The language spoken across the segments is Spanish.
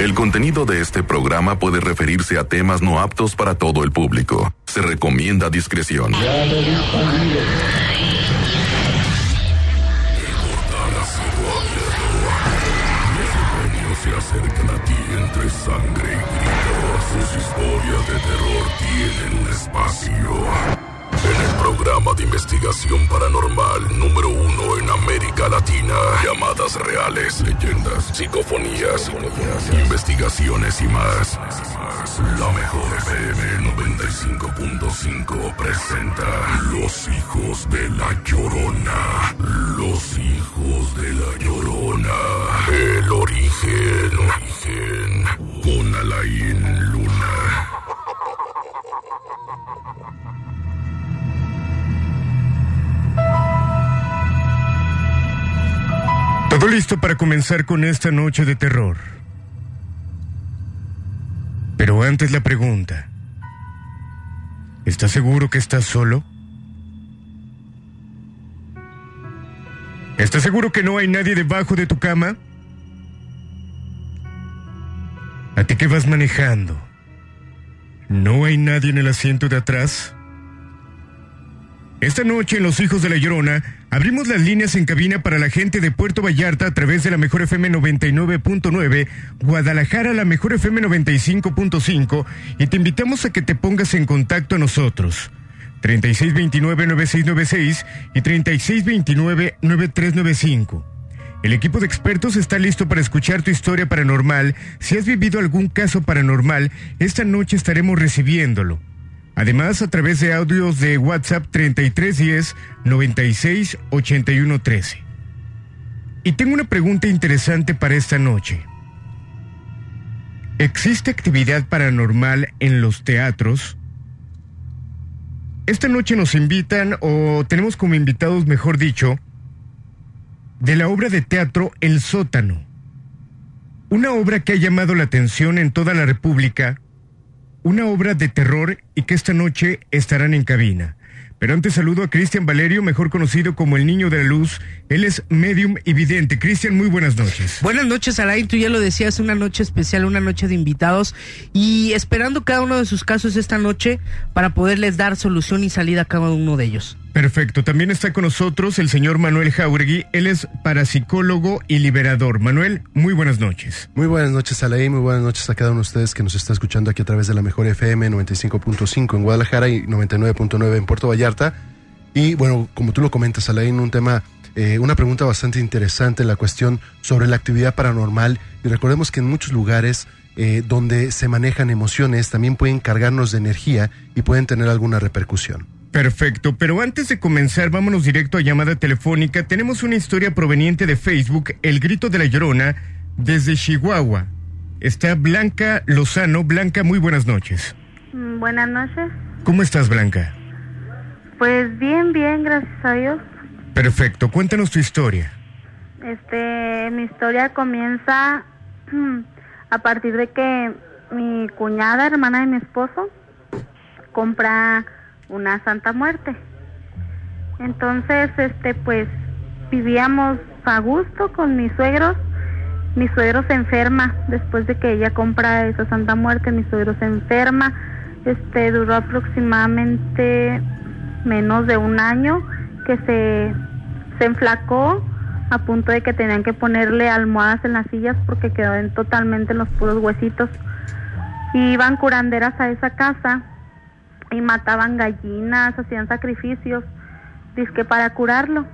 El contenido de este programa puede referirse a temas no aptos para todo el público. Se recomienda discreción. se acercan a ti entre sangre y gritos. Sus historias de terror tienen un espacio. El programa de investigación paranormal número uno en América Latina. Llamadas reales, leyendas, psicofonías, investigaciones y más. La mejor FM 95.5 presenta Los hijos de la Llorona. Los hijos de la Llorona. El origen. Origen. Con Alain Luna. Listo para comenzar con esta noche de terror. Pero antes la pregunta. ¿Estás seguro que estás solo? ¿Estás seguro que no hay nadie debajo de tu cama? ¿A ti que vas manejando? ¿No hay nadie en el asiento de atrás? Esta noche en Los Hijos de la Llorona abrimos las líneas en cabina para la gente de Puerto Vallarta a través de la Mejor FM 99.9, Guadalajara la Mejor FM 95.5 y te invitamos a que te pongas en contacto a nosotros. 3629-9696 y 3629-9395. El equipo de expertos está listo para escuchar tu historia paranormal. Si has vivido algún caso paranormal, esta noche estaremos recibiéndolo. Además, a través de audios de WhatsApp 3310 96 Y tengo una pregunta interesante para esta noche. ¿Existe actividad paranormal en los teatros? Esta noche nos invitan, o tenemos como invitados, mejor dicho, de la obra de teatro El sótano. Una obra que ha llamado la atención en toda la República una obra de terror y que esta noche estarán en cabina. Pero antes saludo a Cristian Valerio, mejor conocido como el Niño de la Luz. Él es medium y vidente. Cristian, muy buenas noches. Buenas noches, Alain. Tú ya lo decías, una noche especial, una noche de invitados y esperando cada uno de sus casos esta noche para poderles dar solución y salida a cada uno de ellos. Perfecto. También está con nosotros el señor Manuel Jauregui. Él es parapsicólogo y liberador. Manuel, muy buenas noches. Muy buenas noches, Alain. Muy buenas noches a cada uno de ustedes que nos está escuchando aquí a través de la mejor FM 95.5 en Guadalajara y 99.9 en Puerto Vallarta. Y bueno, como tú lo comentas, Alain, un tema, eh, una pregunta bastante interesante, la cuestión sobre la actividad paranormal. Y recordemos que en muchos lugares eh, donde se manejan emociones también pueden cargarnos de energía y pueden tener alguna repercusión. Perfecto, pero antes de comenzar, vámonos directo a llamada telefónica. Tenemos una historia proveniente de Facebook, El Grito de la Llorona, desde Chihuahua. Está Blanca Lozano. Blanca, muy buenas noches. Mm, buenas noches. ¿Cómo estás, Blanca? Pues bien, bien, gracias a Dios. Perfecto, cuéntanos tu historia. Este, mi historia comienza a partir de que mi cuñada, hermana de mi esposo, compra una Santa Muerte. Entonces, este, pues vivíamos a gusto con mis suegros. Mi suegro se enferma después de que ella compra esa Santa Muerte. Mi suegro se enferma. Este duró aproximadamente menos de un año que se, se enflacó a punto de que tenían que ponerle almohadas en las sillas porque quedó en totalmente en los puros huesitos. Y iban curanderas a esa casa y mataban gallinas, hacían sacrificios, disque para curarlo.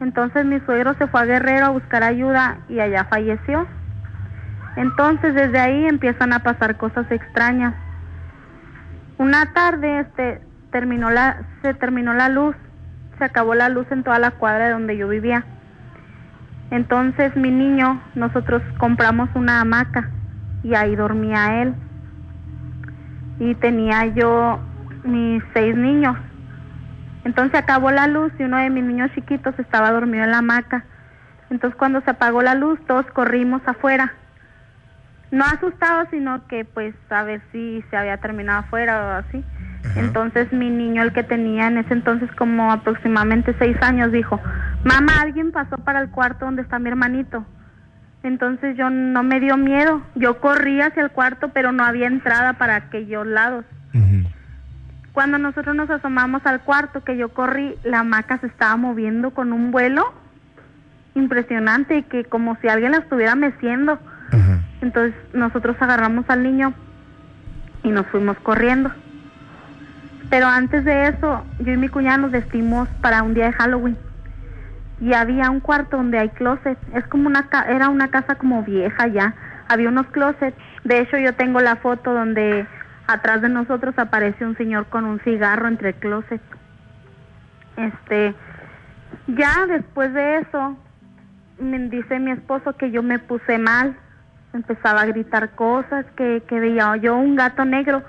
Entonces mi suegro se fue a Guerrero a buscar ayuda y allá falleció. Entonces desde ahí empiezan a pasar cosas extrañas. Una tarde este terminó la se terminó la luz, se acabó la luz en toda la cuadra de donde yo vivía. Entonces mi niño, nosotros compramos una hamaca y ahí dormía él y tenía yo mis seis niños. Entonces acabó la luz y uno de mis niños chiquitos estaba dormido en la hamaca. Entonces cuando se apagó la luz todos corrimos afuera. No asustados, sino que pues a ver si se había terminado afuera o así. Entonces mi niño, el que tenía en ese entonces como aproximadamente seis años, dijo, mamá, alguien pasó para el cuarto donde está mi hermanito. Entonces yo no me dio miedo. Yo corrí hacia el cuarto, pero no había entrada para aquellos lados. Cuando nosotros nos asomamos al cuarto que yo corrí, la hamaca se estaba moviendo con un vuelo impresionante y que como si alguien la estuviera meciendo. Entonces nosotros agarramos al niño y nos fuimos corriendo. Pero antes de eso, yo y mi cuñada nos vestimos para un día de Halloween. Y había un cuarto donde hay closet. Es como una ca- era una casa como vieja ya. Había unos closets. De hecho, yo tengo la foto donde atrás de nosotros aparece un señor con un cigarro entre el closet. Este, ya después de eso, me dice mi esposo que yo me puse mal, empezaba a gritar cosas, que, que veía yo un gato negro,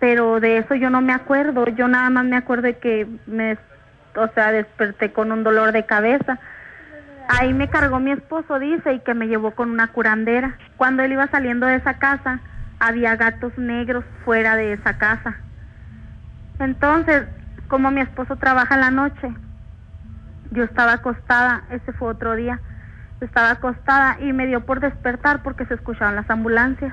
pero de eso yo no me acuerdo, yo nada más me acuerdo de que me, o sea, desperté con un dolor de cabeza. Ahí me cargó mi esposo, dice, y que me llevó con una curandera. Cuando él iba saliendo de esa casa, había gatos negros fuera de esa casa. Entonces, como mi esposo trabaja en la noche, yo estaba acostada, ese fue otro día, estaba acostada y me dio por despertar porque se escuchaban las ambulancias.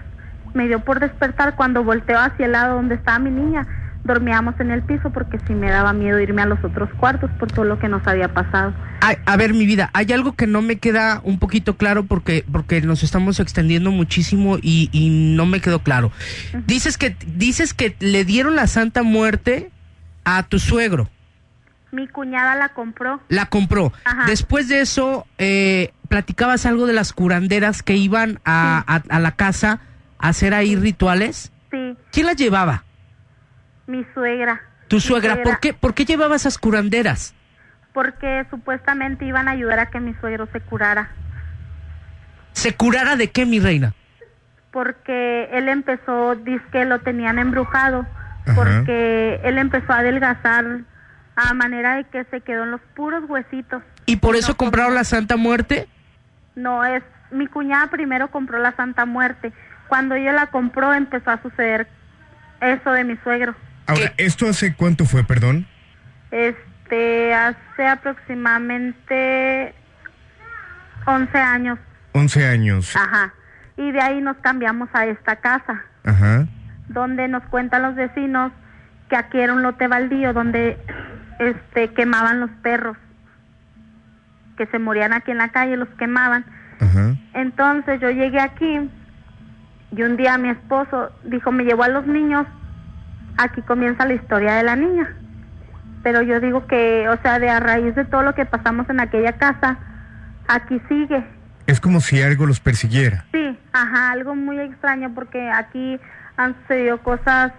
Me dio por despertar cuando volteo hacia el lado donde estaba mi niña. Dormíamos en el piso porque sí me daba miedo irme a los otros cuartos por todo lo que nos había pasado. A ver, mi vida, hay algo que no me queda un poquito claro porque, porque nos estamos extendiendo muchísimo y, y no me quedó claro. Dices que, dices que le dieron la Santa Muerte a tu suegro, Mi cuñada la compró. la compró. Ajá. Después de eso, eh, platicabas algo de las curanderas que iban a, a- a la casa a hacer ahí rituales. Sí, ¿Quién las llevaba? Mi suegra. Tu Mi suegra. ¿Por qué, ¿Por qué llevaba esas curanderas? Porque supuestamente iban a ayudar a que mi suegro se curara. ¿Se curara de qué, mi reina? porque él empezó, dice que lo tenían embrujado, Ajá. porque él empezó a adelgazar a manera de que se quedó en los puros huesitos. ¿Y por No, eso compraron la Santa Muerte? No es, mi cuñada primero compró la Santa Muerte. Cuando ella la compró empezó a suceder eso de mi suegro. Ahora, ¿esto hace cuánto fue, perdón? Este, hace aproximadamente 11 años, 11 años. ajá. Y de ahí nos cambiamos a esta casa. Ajá. donde nos cuentan los vecinos que aquí era un lote baldío donde este quemaban los perros que se morían aquí en la calle los quemaban Ajá. entonces yo llegué aquí y un día mi esposo dijo me llevó a los niños aquí comienza la historia de la niña pero yo digo que o sea de a raíz de todo lo que pasamos en aquella casa aquí sigue Es como si algo los persiguiera. Sí, ajá, algo muy extraño porque aquí han sucedido cosas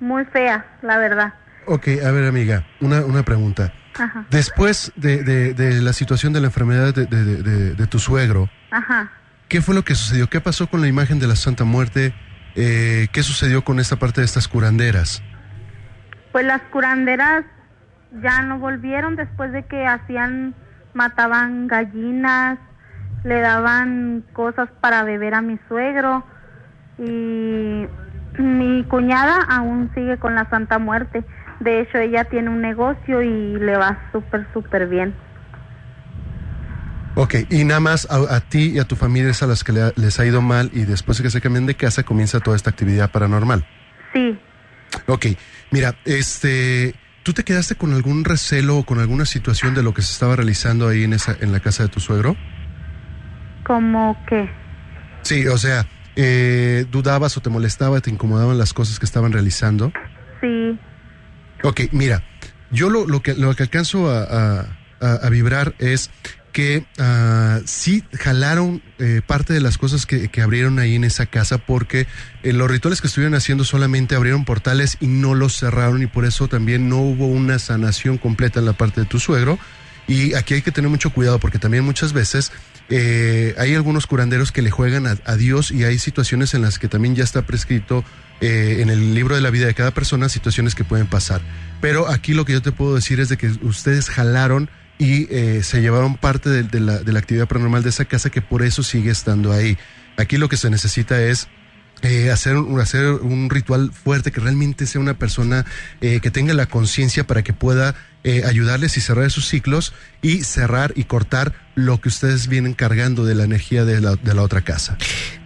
muy feas, la verdad. Ok, a ver amiga, una, una pregunta. Ajá, Después de, de- de la situación de la enfermedad de, de- de- de- de tu suegro, ajá. ¿qué fue lo que sucedió? ¿Qué pasó con la imagen de la Santa Muerte? Eh, ¿Qué sucedió con esta parte de estas curanderas? Pues las curanderas ya no volvieron después de que hacían, mataban gallinas, le daban cosas para beber a mi suegro y mi cuñada aún sigue con la Santa Muerte. De hecho, ella tiene un negocio y le va súper, súper bien. Ok, y nada más a, a ti y a tu familia es a las que le les ha ido mal y después de que se cambien de casa comienza toda esta actividad paranormal. Sí, Ok, mira, este, ¿tú te quedaste con algún recelo o con alguna situación de lo que se estaba realizando ahí en esa, en la casa de tu suegro? como que... Sí, o sea, eh, dudabas o te molestaba, te incomodaban las cosas que estaban realizando. Sí, Ok, mira, yo lo, lo que, lo que alcanzo a, a- a- a vibrar es que ah, sí jalaron eh, parte de las cosas que, abrieron ahí en esa casa porque eh, los rituales que estuvieron haciendo solamente abrieron portales y no los cerraron y por eso también no hubo una sanación completa en la parte de tu suegro. Y aquí hay que tener mucho cuidado porque también muchas veces eh, hay algunos curanderos que le juegan a, a Dios y hay situaciones en las que también ya está prescrito eh, en el libro de la vida de cada persona situaciones que pueden pasar. Pero aquí lo que yo te puedo decir es de que ustedes jalaron y eh, se llevaron parte de, de la, de la actividad paranormal de esa casa que por eso sigue estando ahí. Aquí lo que se necesita es eh, hacer, un- hacer un ritual fuerte, que realmente sea una persona eh, que tenga la conciencia para que pueda eh, ayudarles y cerrar sus ciclos y cerrar y cortar lo que ustedes vienen cargando de la energía de la, de la otra casa.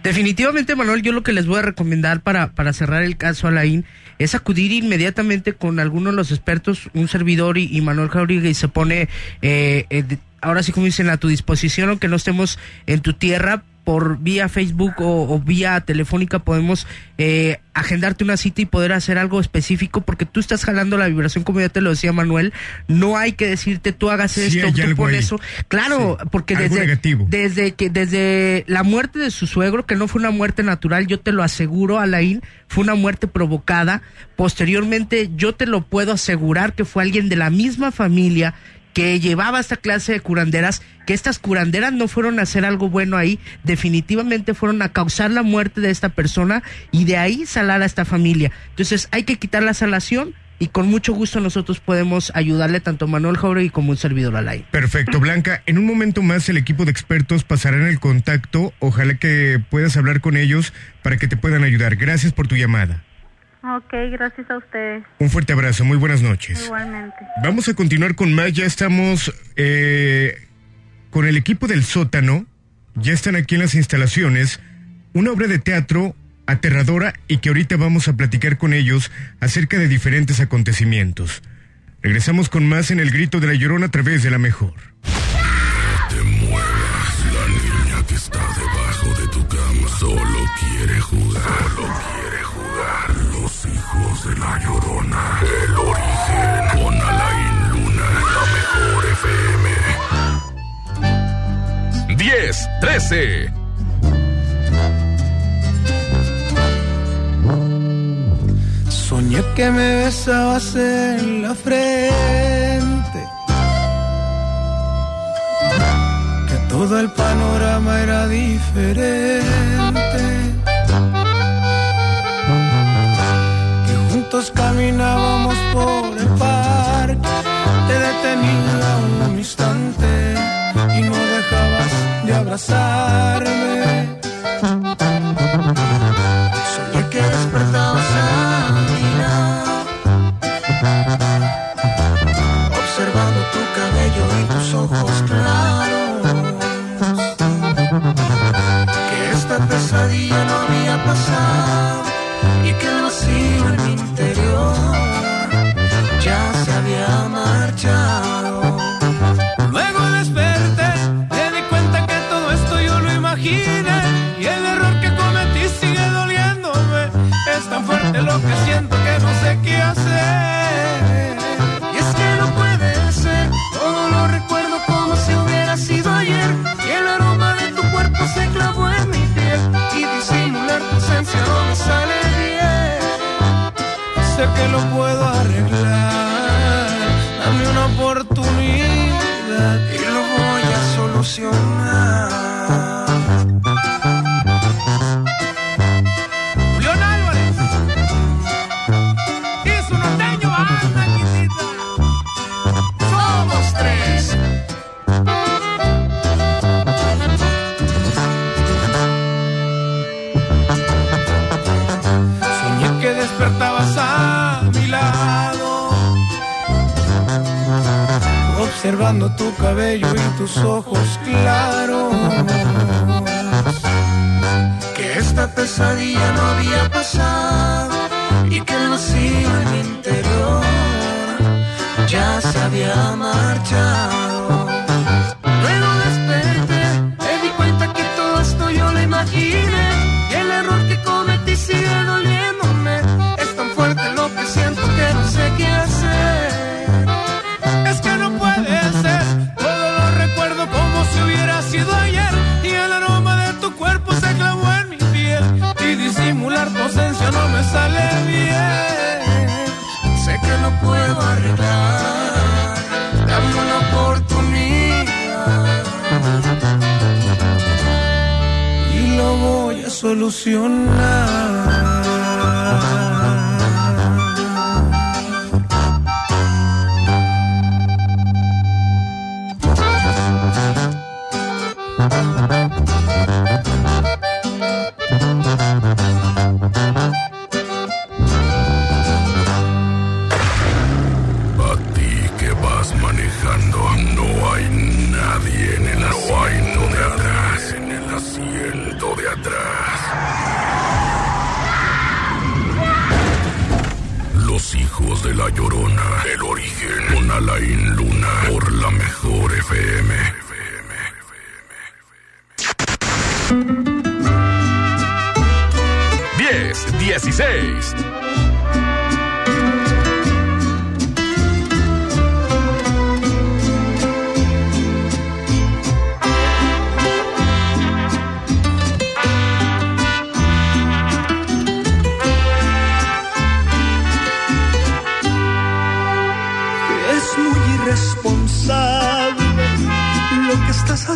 Definitivamente, Manuel, yo lo que les voy a recomendar para, para cerrar el caso Alain es acudir inmediatamente con alguno de los expertos, un servidor y, y Manuel Jauregui y se pone, eh, eh, ahora sí como dicen, a tu disposición, aunque no estemos en tu tierra, por vía Facebook o, o vía telefónica podemos eh, agendarte una cita y poder hacer algo específico porque tú estás jalando la vibración como ya te lo decía Manuel. No hay que decirte tú hagas esto tú pon eso claro Sí, porque desde desde que desde la muerte de su suegro que no fue una muerte natural yo te lo aseguro Alain fue una muerte provocada. Posteriormente yo te lo puedo asegurar que fue alguien de la misma familia que llevaba esta clase de curanderas, que estas curanderas no fueron a hacer algo bueno ahí, definitivamente fueron a causar la muerte de esta persona y de ahí salar a esta familia. Entonces hay que quitar la salación y con mucho gusto nosotros podemos ayudarle tanto Manuel Jauregui como un servidor al aire. Perfecto, Blanca. En un momento más el equipo de expertos pasarán el contacto. Ojalá que puedas hablar con ellos para que te puedan ayudar. Gracias por tu llamada. Ok, gracias a ustedes. Un fuerte abrazo. Muy buenas noches. Igualmente. Vamos a continuar con más. Ya estamos eh, con el equipo del sótano. Ya están aquí en las instalaciones. Una obra de teatro aterradora y que ahorita vamos a platicar con ellos acerca de diferentes acontecimientos. Regresamos con más en el grito de la llorona a través de la mejor. 10, 13. Soñé que me besabas en la frente. Que todo el panorama era diferente. Que juntos caminábamos por el parque. Te detenía un instante y no dejabas de abrazarme. Soñé que despertabas a mi observando tu cabello y tus ojos claros.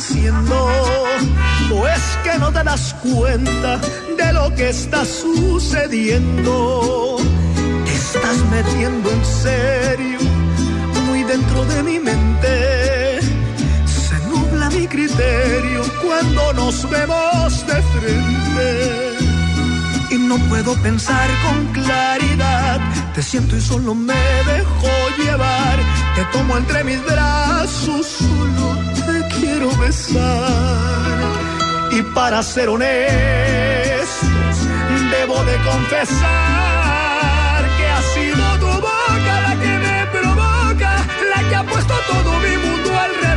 Haciendo. O es que no te das cuenta de lo que está sucediendo. Te estás metiendo en serio, muy dentro de mi mente. Se nubla mi criterio cuando nos vemos de frente y no puedo pensar con claridad. Te siento y solo me dejo llevar. Te tomo entre mis brazos, solo te quiero besar. Y para ser honestos, debo de confesar que ha sido tu boca la que me provoca, la que ha puesto todo mi mundo al revés,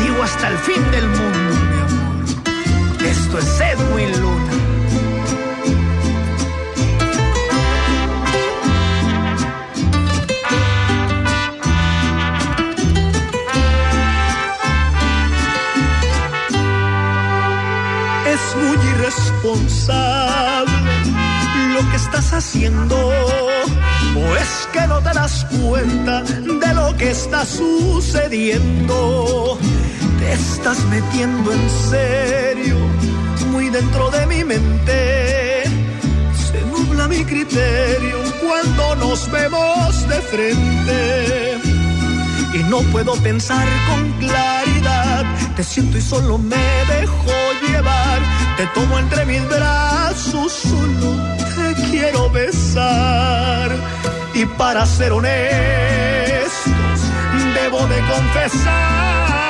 sigo hasta el fin del mundo, mi amor. Esto es Edwin Luna. Es muy irresponsable lo que estás haciendo. O es que no te das cuenta de lo que está sucediendo. Estás metiendo en serio, muy dentro de mi mente. Se nubla mi criterio cuando nos vemos de frente y no puedo pensar con claridad. Te siento y solo me dejo llevar. Te tomo entre mis brazos, solo te quiero besar. Y para ser honestos, debo de confesar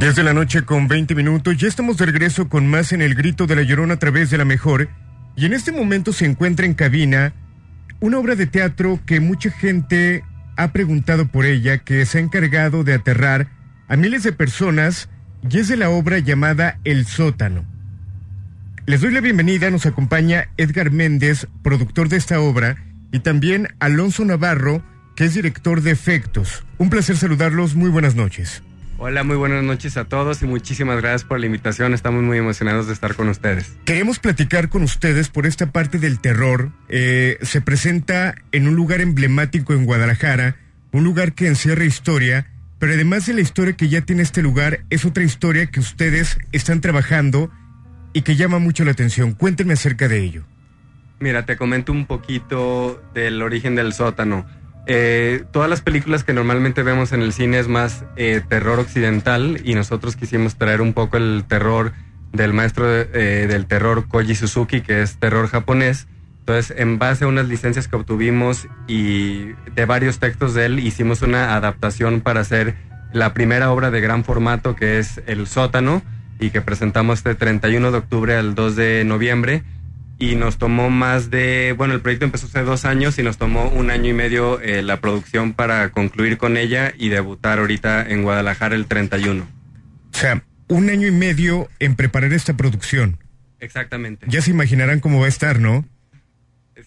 Desde la noche con 20 minutos, ya estamos de regreso con más en el grito de la llorona a través de la mejor. Y en este momento se encuentra en cabina una obra de teatro que mucha gente ha preguntado por ella, que se ha encargado de aterrar a miles de personas y es de la obra llamada El sótano. Les doy la bienvenida, nos acompaña Edgar Méndez, productor de esta obra, y también Alonso Navarro, que es director de efectos. Un placer saludarlos, muy buenas noches. Hola, muy buenas noches a todos y muchísimas gracias por la invitación. Estamos muy emocionados de estar con ustedes. Queremos platicar con ustedes por esta parte del terror. Eh, se presenta en un lugar emblemático en Guadalajara, un lugar que encierra historia, pero además de la historia que ya tiene este lugar, es otra historia que ustedes están trabajando y que llama mucho la atención. Cuéntenme acerca de ello. Mira, te comento un poquito del origen del sótano. Eh, todas las películas que normalmente vemos en el cine es más eh, terror occidental y nosotros quisimos traer un poco el terror del maestro eh, del terror Koji Suzuki, que es terror japonés. Entonces, en base a unas licencias que obtuvimos y de varios textos de él, hicimos una adaptación para hacer la primera obra de gran formato que es El sótano y que presentamos este 31 de octubre al 2 de noviembre y nos tomó más de, bueno, el proyecto empezó hace dos años y nos tomó un año y medio eh, la producción para concluir con ella y debutar ahorita en Guadalajara el 31. O sea, un año y medio en preparar esta producción. Exactamente. Ya se imaginarán cómo va a estar, ¿no?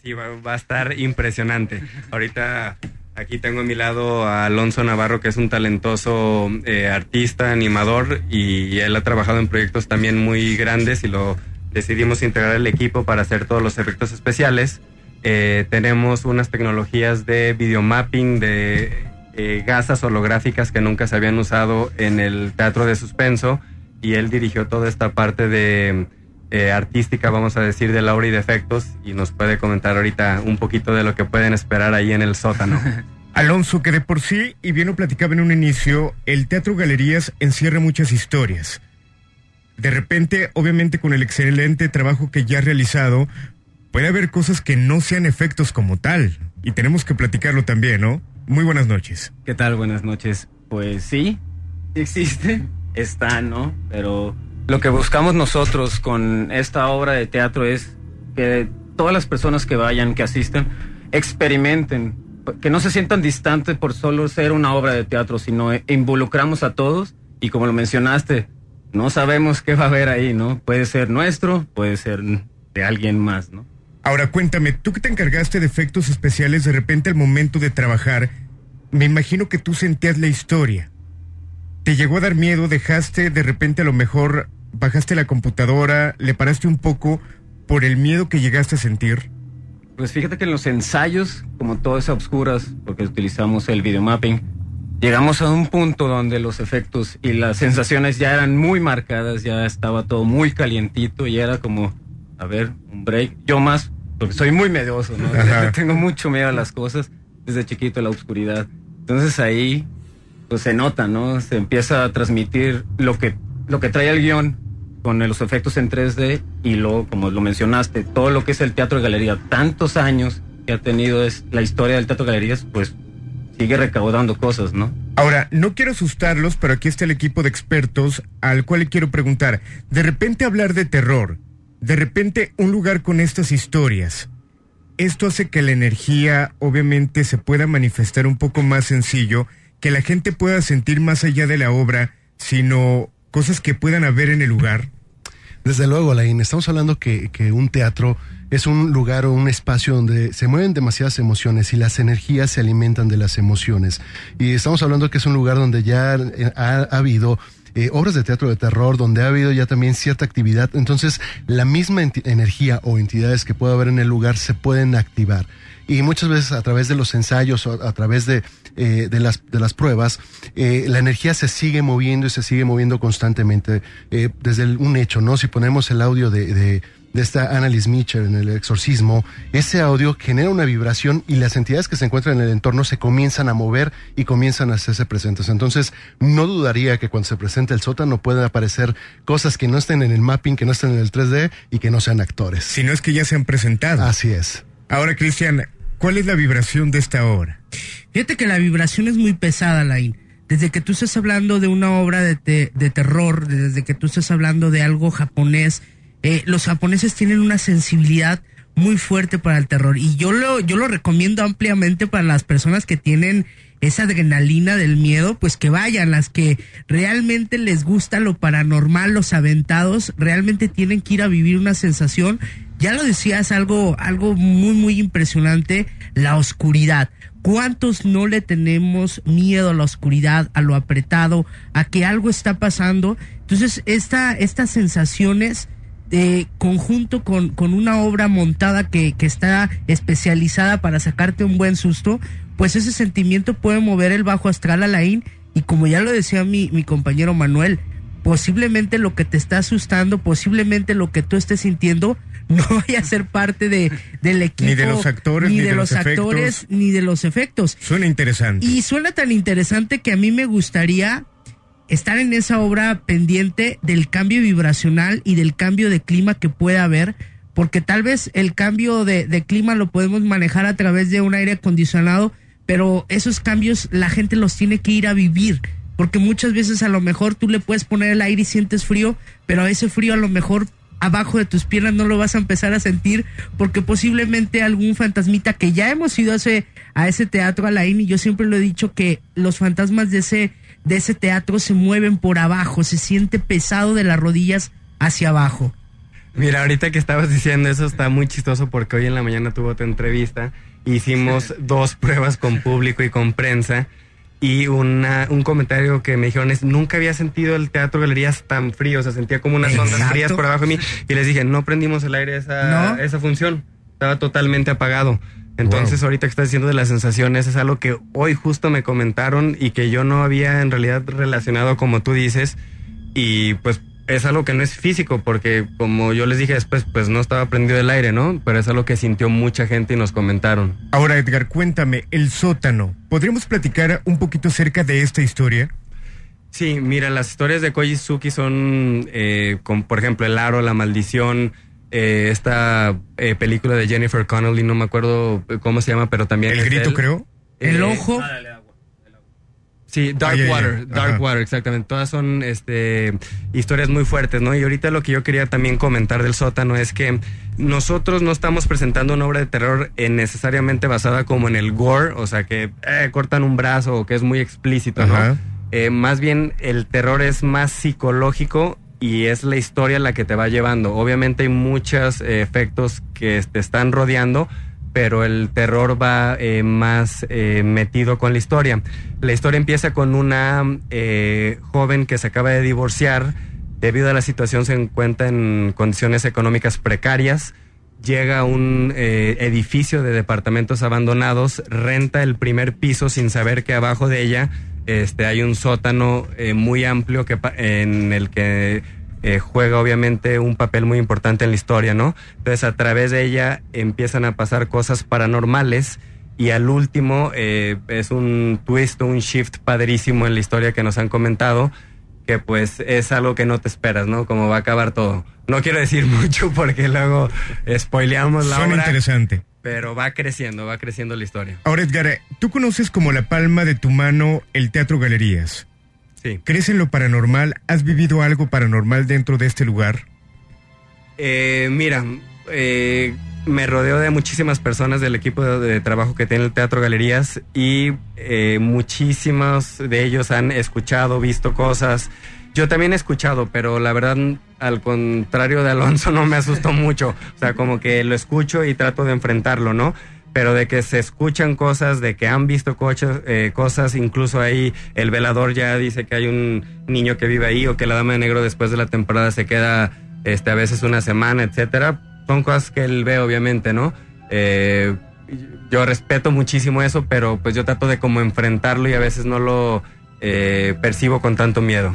Sí, va, va a estar impresionante. Ahorita aquí tengo a mi lado a Alonso Navarro, que es un talentoso eh, artista, animador, y él ha trabajado en proyectos también muy grandes y lo decidimos integrar el equipo para hacer todos los efectos especiales. Eh, tenemos unas tecnologías de videomapping, de eh, gasas holográficas que nunca se habían usado en el teatro de suspenso y él dirigió toda esta parte de eh, artística, vamos a decir, de la obra y de efectos y nos puede comentar ahorita un poquito de lo que pueden esperar ahí en el sótano. Alonso, que de por sí, y bien lo platicaba en un inicio, el Teatro Galerías encierra muchas historias. De repente, obviamente con el excelente trabajo que ya ha realizado, puede haber cosas que no sean efectos como tal. Y tenemos que platicarlo también, ¿no? Muy buenas noches. ¿Qué tal? Buenas noches. Pues sí, existe, está, ¿no? Pero lo que buscamos nosotros con esta obra de teatro es que todas las personas que vayan, que asistan, experimenten, que no se sientan distantes por solo ser una obra de teatro, sino involucramos a todos y como lo mencionaste, no sabemos qué va a haber ahí, ¿no? Puede ser nuestro, puede ser de alguien más, ¿no? Ahora cuéntame, tú que te encargaste de efectos especiales de repente al momento de trabajar, me imagino que tú sentías la historia. ¿Te llegó a dar miedo? ¿Dejaste de repente a lo mejor, bajaste la computadora, le paraste un poco por el miedo que llegaste a sentir? Pues fíjate que en los ensayos, como todo es a obscuras, porque utilizamos el videomapping, llegamos a un punto donde los efectos y las sensaciones ya eran muy marcadas, ya estaba todo muy calientito y era como, a ver, un break. Yo más, porque soy muy medioso, ¿no? Tengo mucho miedo a las cosas, desde chiquito la oscuridad. Entonces ahí, pues se nota, ¿no? Se empieza a transmitir lo que, lo que trae el guion con los efectos en 3D y luego, como lo mencionaste, todo lo que es el teatro de galería, tantos años que ha tenido es la historia del teatro de galerías, pues sigue recaudando cosas, ¿no? Ahora, no quiero asustarlos, pero aquí está el equipo de expertos al cual le quiero preguntar. De repente hablar de terror, de repente un lugar con estas historias. Esto hace que la energía obviamente se pueda manifestar un poco más sencillo, que la gente pueda sentir más allá de la obra, sino cosas que puedan haber en el lugar. Desde luego, Alain, estamos hablando que, que un teatro es un lugar o un espacio donde se mueven demasiadas emociones y las energías se alimentan de las emociones. Y estamos hablando que es un lugar donde ya eh, ha, ha habido eh, obras de teatro de terror, donde ha habido ya también cierta actividad. Entonces, la misma energía o entidades que pueda haber en el lugar se pueden activar. Y muchas veces a través de los ensayos o a través de, eh, de, las, de las pruebas, la energía se sigue moviendo y se sigue moviendo constantemente. Desde un hecho, ¿no? Si ponemos el audio de, de esta Annalise Mitchell en el exorcismo, ese audio genera una vibración y las entidades que se encuentran en el entorno se comienzan a mover y comienzan a hacerse presentes. Entonces, no dudaría que cuando se presente el sótano puedan aparecer cosas que no estén en el mapping, que no estén en el 3D y que no sean actores. Si no es que ya se han presentado. Así es. Ahora, Cristian, ¿cuál es la vibración de esta obra? Fíjate que la vibración es muy pesada, Lain. Desde que tú estás hablando de una obra de, te- de terror, desde que tú estás hablando de algo japonés, eh, los japoneses tienen una sensibilidad muy fuerte para el terror. Y yo lo, yo lo recomiendo ampliamente para las personas que tienen esa adrenalina del miedo, pues que vayan, las que realmente les gusta lo paranormal, los aventados, realmente tienen que ir a vivir una sensación. Ya lo decías, algo, algo muy, muy impresionante, la oscuridad. ¿Cuántos no le tenemos miedo a la oscuridad, a lo apretado, a que algo está pasando? Entonces, esta, estas sensaciones de conjunto con, con una obra montada que, que está especializada para sacarte un buen susto, pues ese sentimiento puede mover el bajo astral a la in y como ya lo decía mi, mi compañero Manuel, posiblemente lo que te está asustando, posiblemente lo que tú estés sintiendo, no vaya a ser parte de, del equipo. Ni de los actores, ni ni de, de los, los actores, efectos. ni de los efectos. Suena interesante. Y suena tan interesante que a mí me gustaría estar en esa obra pendiente del cambio vibracional y del cambio de clima que puede haber, porque tal vez el cambio de, de clima lo podemos manejar a través de un aire acondicionado, pero esos cambios la gente los tiene que ir a vivir. Porque muchas veces a lo mejor tú le puedes poner el aire y sientes frío, pero ese frío a lo mejor abajo de tus piernas no lo vas a empezar a sentir porque posiblemente algún fantasmita que ya hemos ido a ese, a ese teatro Alain y yo siempre lo he dicho que los fantasmas de ese, de ese teatro se mueven por abajo, se siente pesado de las rodillas hacia abajo. Mira, ahorita que estabas diciendo eso está muy chistoso porque hoy en la mañana tuvo otra entrevista. Hicimos dos pruebas con público y con prensa. Y una, un comentario que me dijeron es, nunca había sentido el teatro galerías tan frío, o sea, sentía como unas ondas frías por abajo de mí. Y les dije, no prendimos el aire esa, ¿No? esa función, estaba totalmente apagado. Entonces, ahorita que estás diciendo de las sensaciones, es algo que hoy justo me comentaron y que yo no había en realidad relacionado como tú dices. Y pues es algo que no es físico, porque como yo les dije después, pues no estaba prendido el aire, ¿no? Pero es algo que sintió mucha gente y nos comentaron. Ahora, Edgar, cuéntame, el sótano. ¿Podríamos platicar un poquito acerca de esta historia? Sí, mira, las historias de Koji Suki son, eh, con, por ejemplo, El Aro, La Maldición, eh, esta eh, película de Jennifer Connelly, no me acuerdo cómo se llama, pero también... El grito, él. creo. El Eh, ojo, Sí, Dark Ah, ya, ya. Water, Dark Ajá. Water, exactamente. Todas son este, historias muy fuertes, ¿no? Y ahorita lo que yo quería también comentar del sótano es que nosotros no estamos presentando una obra de terror eh, necesariamente basada como en el gore, o sea, que eh, cortan un brazo o que es muy explícito, ¿no? Eh, más bien el terror es más psicológico y es la historia la que te va llevando. Obviamente hay muchos eh, efectos que te están rodeando, pero el terror va eh, más eh, metido con la historia. La historia empieza con una joven que se acaba de divorciar, debido a la situación se encuentra en condiciones económicas precarias, llega a un edificio de departamentos abandonados, renta el primer piso sin saber que abajo de ella este, hay un sótano eh, muy amplio que, en el que eh, juega obviamente un papel muy importante en la historia, ¿no? Entonces a través de ella empiezan a pasar cosas paranormales y al último eh, es un twist, un shift padrísimo en la historia que nos han comentado, que pues es algo que no te esperas, ¿no? Como va a acabar todo. No quiero decir mucho porque luego spoileamos la Suena obra, interesante. Pero va creciendo, va creciendo la historia. Ahora, Edgar, tú conoces como la palma de tu mano el Teatro Galerías. Sí. ¿Crees en lo paranormal? ¿Has vivido algo paranormal dentro de este lugar? Eh, mira, eh, me rodeo de muchísimas personas del equipo de, de trabajo que tiene el Teatro Galerías y eh, muchísimos de ellos han escuchado, visto cosas. Yo también he escuchado, pero la verdad, al contrario de Alonso, no me asustó mucho. O sea, como que lo escucho y trato de enfrentarlo, ¿no? Pero de que se escuchan cosas, de que han visto coches, eh, cosas, incluso ahí el velador ya dice que hay un niño que vive ahí o que la dama de negro después de la temporada se queda este, a veces una semana, etcétera. Son cosas que él ve, obviamente, ¿no? Eh, yo respeto muchísimo eso, pero pues yo trato de como enfrentarlo y a veces no lo eh, percibo con tanto miedo.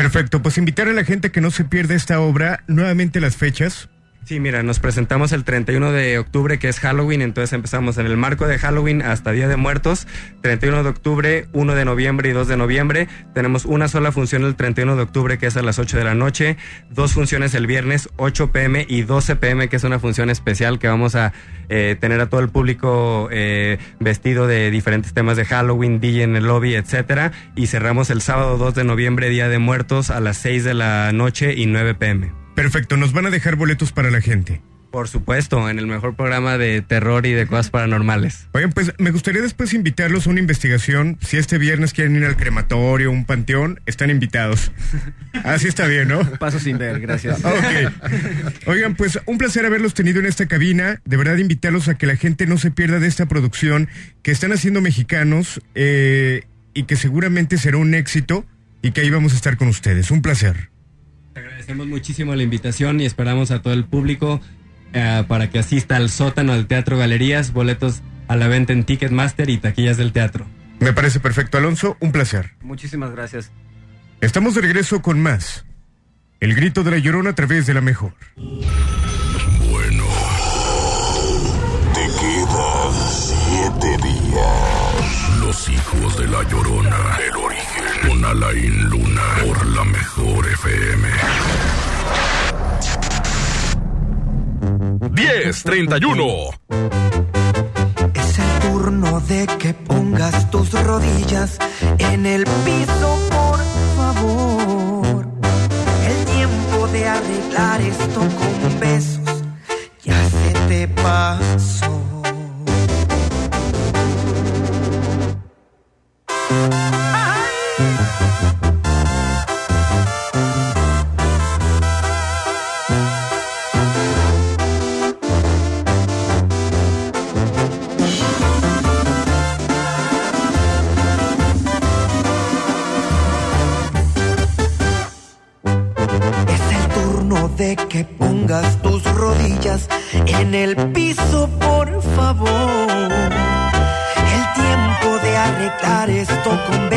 Perfecto, pues invitar a la gente que no se pierda esta obra, nuevamente las fechas. Sí, mira, nos presentamos el 31 de octubre, que es Halloween, entonces empezamos en el marco de Halloween hasta Día de Muertos, 31 de octubre, 1 de noviembre y 2 de noviembre. Tenemos una sola función el 31 de octubre, que es a las 8 de la noche, dos funciones el viernes, 8 pm y 12 pm, que es una función especial que vamos a eh, tener a todo el público eh, vestido de diferentes temas de Halloween, DJ en el lobby, etcétera. Y cerramos el sábado 2 de noviembre, Día de Muertos, a las 6 de la noche y 9 pm. Perfecto, nos van a dejar boletos para la gente. Por supuesto, en el mejor programa de terror y de cosas paranormales. Oigan, pues me gustaría después invitarlos a una investigación. Si este viernes quieren ir al crematorio, un panteón, están invitados. Así está bien, ¿no? Paso sin ver, gracias. Ok. Oigan, pues un placer haberlos tenido en esta cabina. De verdad, invitarlos a que la gente no se pierda de esta producción que están haciendo mexicanos eh, y que seguramente será un éxito y que ahí vamos a estar con ustedes. Un placer. Agradecemos muchísimo la invitación y esperamos a todo el público eh, para que asista al sótano del Teatro Galerías, boletos a la venta en Ticketmaster y taquillas del teatro. Me parece perfecto, Alonso. Un placer. Muchísimas gracias. Estamos de regreso con más. El grito de la llorona a través de la mejor. Bueno, te quedan siete días. Los hijos de la llorona. El origen. Con Alain Luna. Por la mejor FM. 1031. Es el turno de que pongas tus rodillas en el piso, por favor. El tiempo de arreglar esto con besos ya se te pasó. pongas tus rodillas en el piso, por favor. El tiempo de arreglar esto con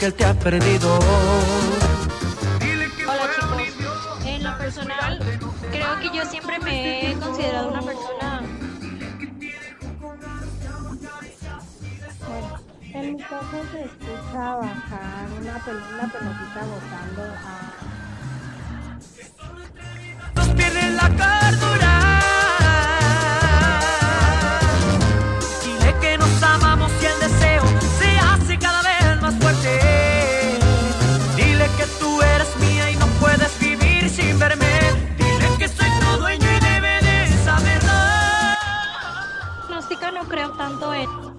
que él te ha perdido. Hola chicos, en lo personal creo que yo siempre me he considerado una persona... En mi caso se escucha bajar una, pel una pelotita botando a... Nos la cordura. no creo tanto en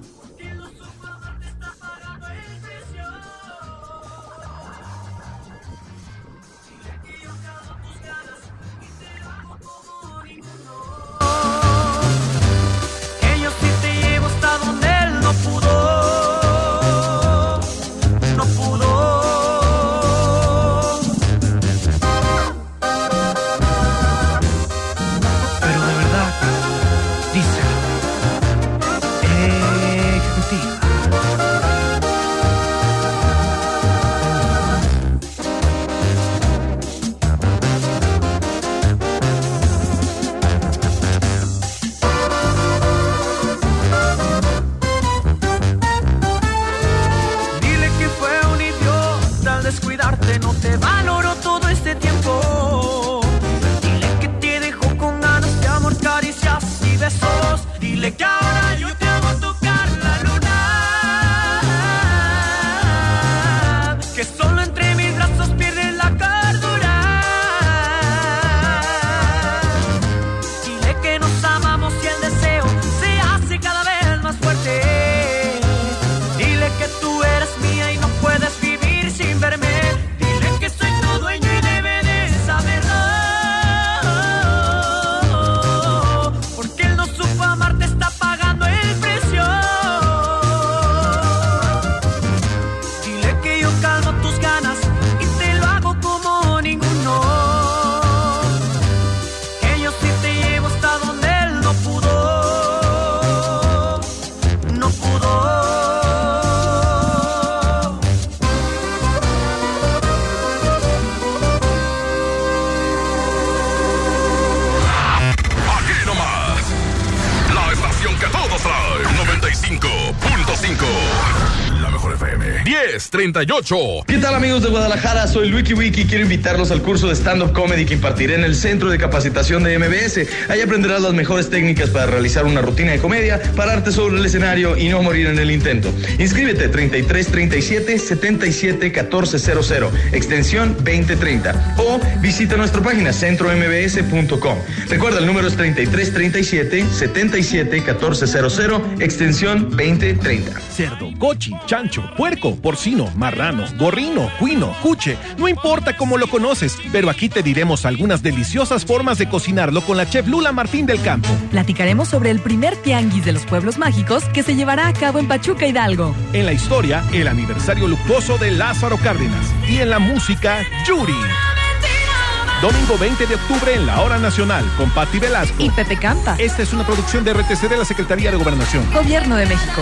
38 tal amigos de Guadalajara? Soy Luiki Wiki y quiero invitarlos al curso de stand-up comedy que impartiré en el Centro de Capacitación de MBS. Ahí aprenderás las mejores técnicas para realizar una rutina de comedia, pararte sobre el escenario y no morir en el intento. Inscríbete 33 37 77 1400, extensión 2030 o visita nuestra página centrombs.com. Recuerda, el número es 33 37 77 1400, extensión 2030. Cerdo, cochi, chancho, puerco, porcino, marrano, gorrino, cuino, cuche, no importa cómo lo conoces, pero aquí te diremos algunas deliciosas formas de cocinarlo con la chef Lula Martín del Campo. Platicaremos sobre el primer tianguis de los pueblos mágicos que se llevará a cabo en Pachuca Hidalgo. En la historia, el aniversario luctuoso de Lázaro Cárdenas. Y en la música, Yuri. Domingo 20 de octubre en la Hora Nacional con Patti Velasco. Y Pepe Canta. Esta es una producción de RTC de la Secretaría de Gobernación. Gobierno de México.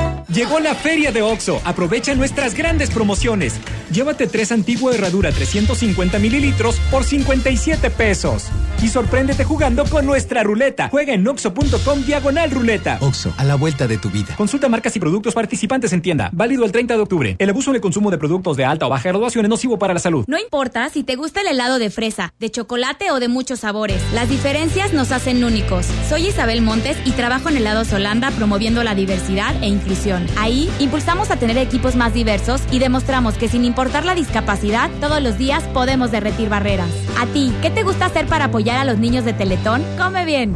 Llegó la feria de OXO. Aprovecha nuestras grandes promociones. Llévate tres antigua herradura 350 mililitros por 57 pesos. Y sorpréndete jugando con nuestra ruleta. Juega en oxo.com diagonal ruleta. OXO, a la vuelta de tu vida. Consulta marcas y productos participantes en tienda. Válido el 30 de octubre. El abuso en el consumo de productos de alta o baja graduación es nocivo para la salud. No importa si te gusta el helado de fresa, de chocolate o de muchos sabores. Las diferencias nos hacen únicos. Soy Isabel Montes y trabajo en Helados Holanda promoviendo la diversidad e inclusión. Ahí impulsamos a tener equipos más diversos y demostramos que sin importar la discapacidad, todos los días podemos derretir barreras. A ti, ¿qué te gusta hacer para apoyar a los niños de Teletón? Come bien.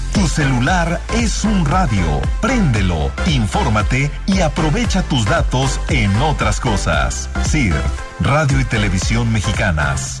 Tu celular es un radio. Préndelo, infórmate y aprovecha tus datos en otras cosas. CIRT, Radio y Televisión Mexicanas.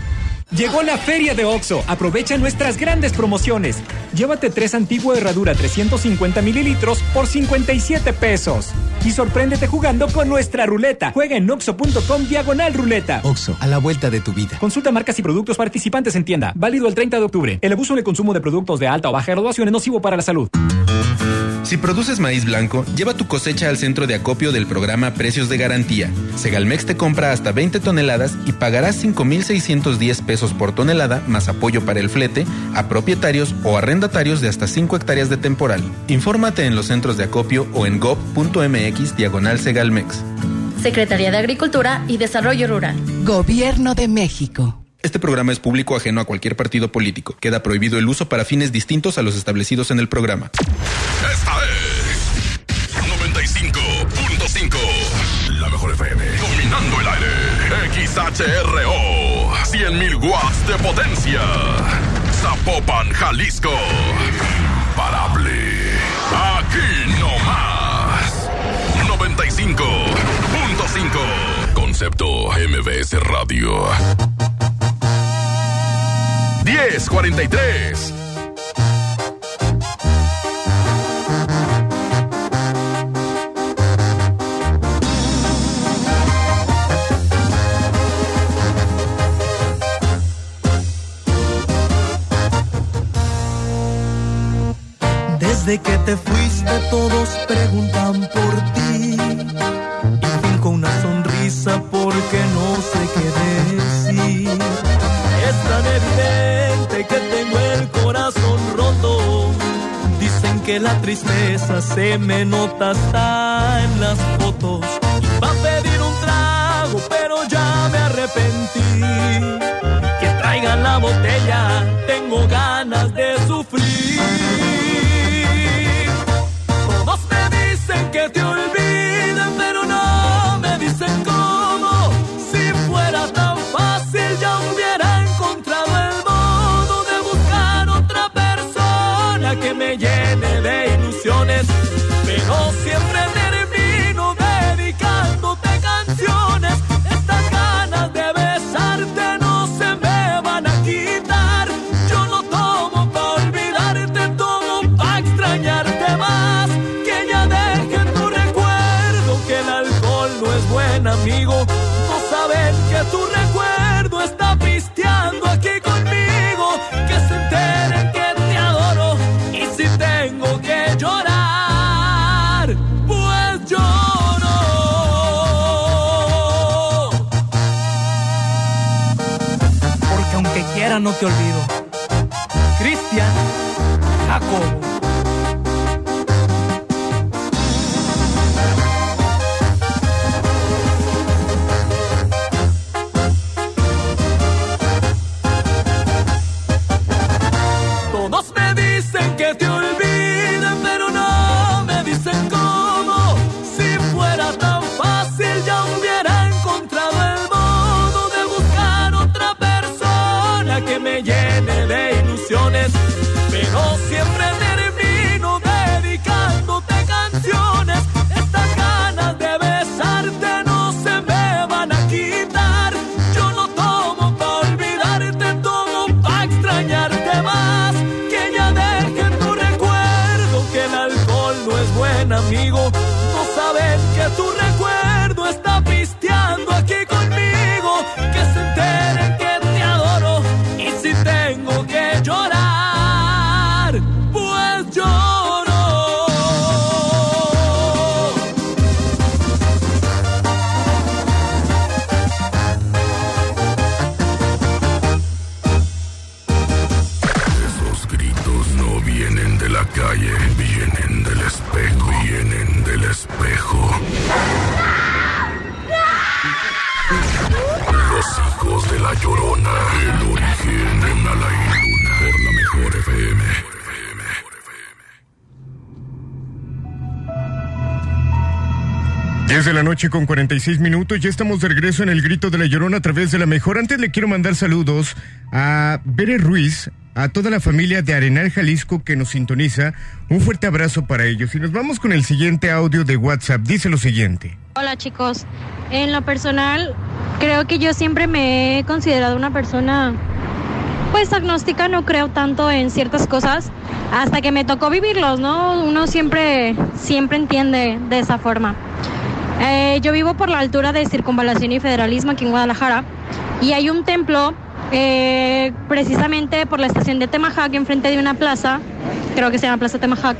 Llegó la feria de OXO. Aprovecha nuestras grandes promociones. Llévate tres antigua herradura 350 mililitros por 57 pesos. Y sorpréndete jugando con nuestra ruleta. Juega en oxo.com diagonal ruleta. OXO, a la vuelta de tu vida. Consulta marcas y productos participantes en tienda. Válido el 30 de octubre. El abuso en el consumo de productos de alta o baja graduación es nocivo para la salud. Si produces maíz blanco, lleva tu cosecha al centro de acopio del programa Precios de Garantía. Segalmex te compra hasta 20 toneladas y pagarás 5.610 pesos por tonelada más apoyo para el flete a propietarios o arrendatarios de hasta 5 hectáreas de temporal. Infórmate en los centros de acopio o en gov.mx diagonal Segalmex. Secretaría de Agricultura y Desarrollo Rural. Gobierno de México. Este programa es público ajeno a cualquier partido político. Queda prohibido el uso para fines distintos a los establecidos en el programa. Esta es 95.5. La mejor FM. Dominando el aire. XHRO. 100.000 watts de potencia. Zapopan, Jalisco. Imparable. Aquí no más. 95.5. Concepto MBS Radio. 1043. Desde que te fuiste todos preguntan por ti y finco una sonrisa porque no sé qué que la tristeza se me nota hasta en las fotos. Va a pedir un trago, pero ya me arrepentí. Que traigan la botella, te olvido. Cristian Jacobo. Noche con 46 minutos, ya estamos de regreso en el grito de la llorona a través de la mejor. Antes le quiero mandar saludos a Bere Ruiz, a toda la familia de Arenal Jalisco que nos sintoniza. Un fuerte abrazo para ellos. Y nos vamos con el siguiente audio de WhatsApp. Dice lo siguiente. Hola chicos, en lo personal creo que yo siempre me he considerado una persona pues agnóstica, no creo tanto en ciertas cosas hasta que me tocó vivirlos, ¿no? Uno siempre, siempre entiende de esa forma. Eh, yo vivo por la altura de Circunvalación y Federalismo aquí en Guadalajara y hay un templo eh, precisamente por la estación de Temajac enfrente de una plaza, creo que se llama Plaza Temajac,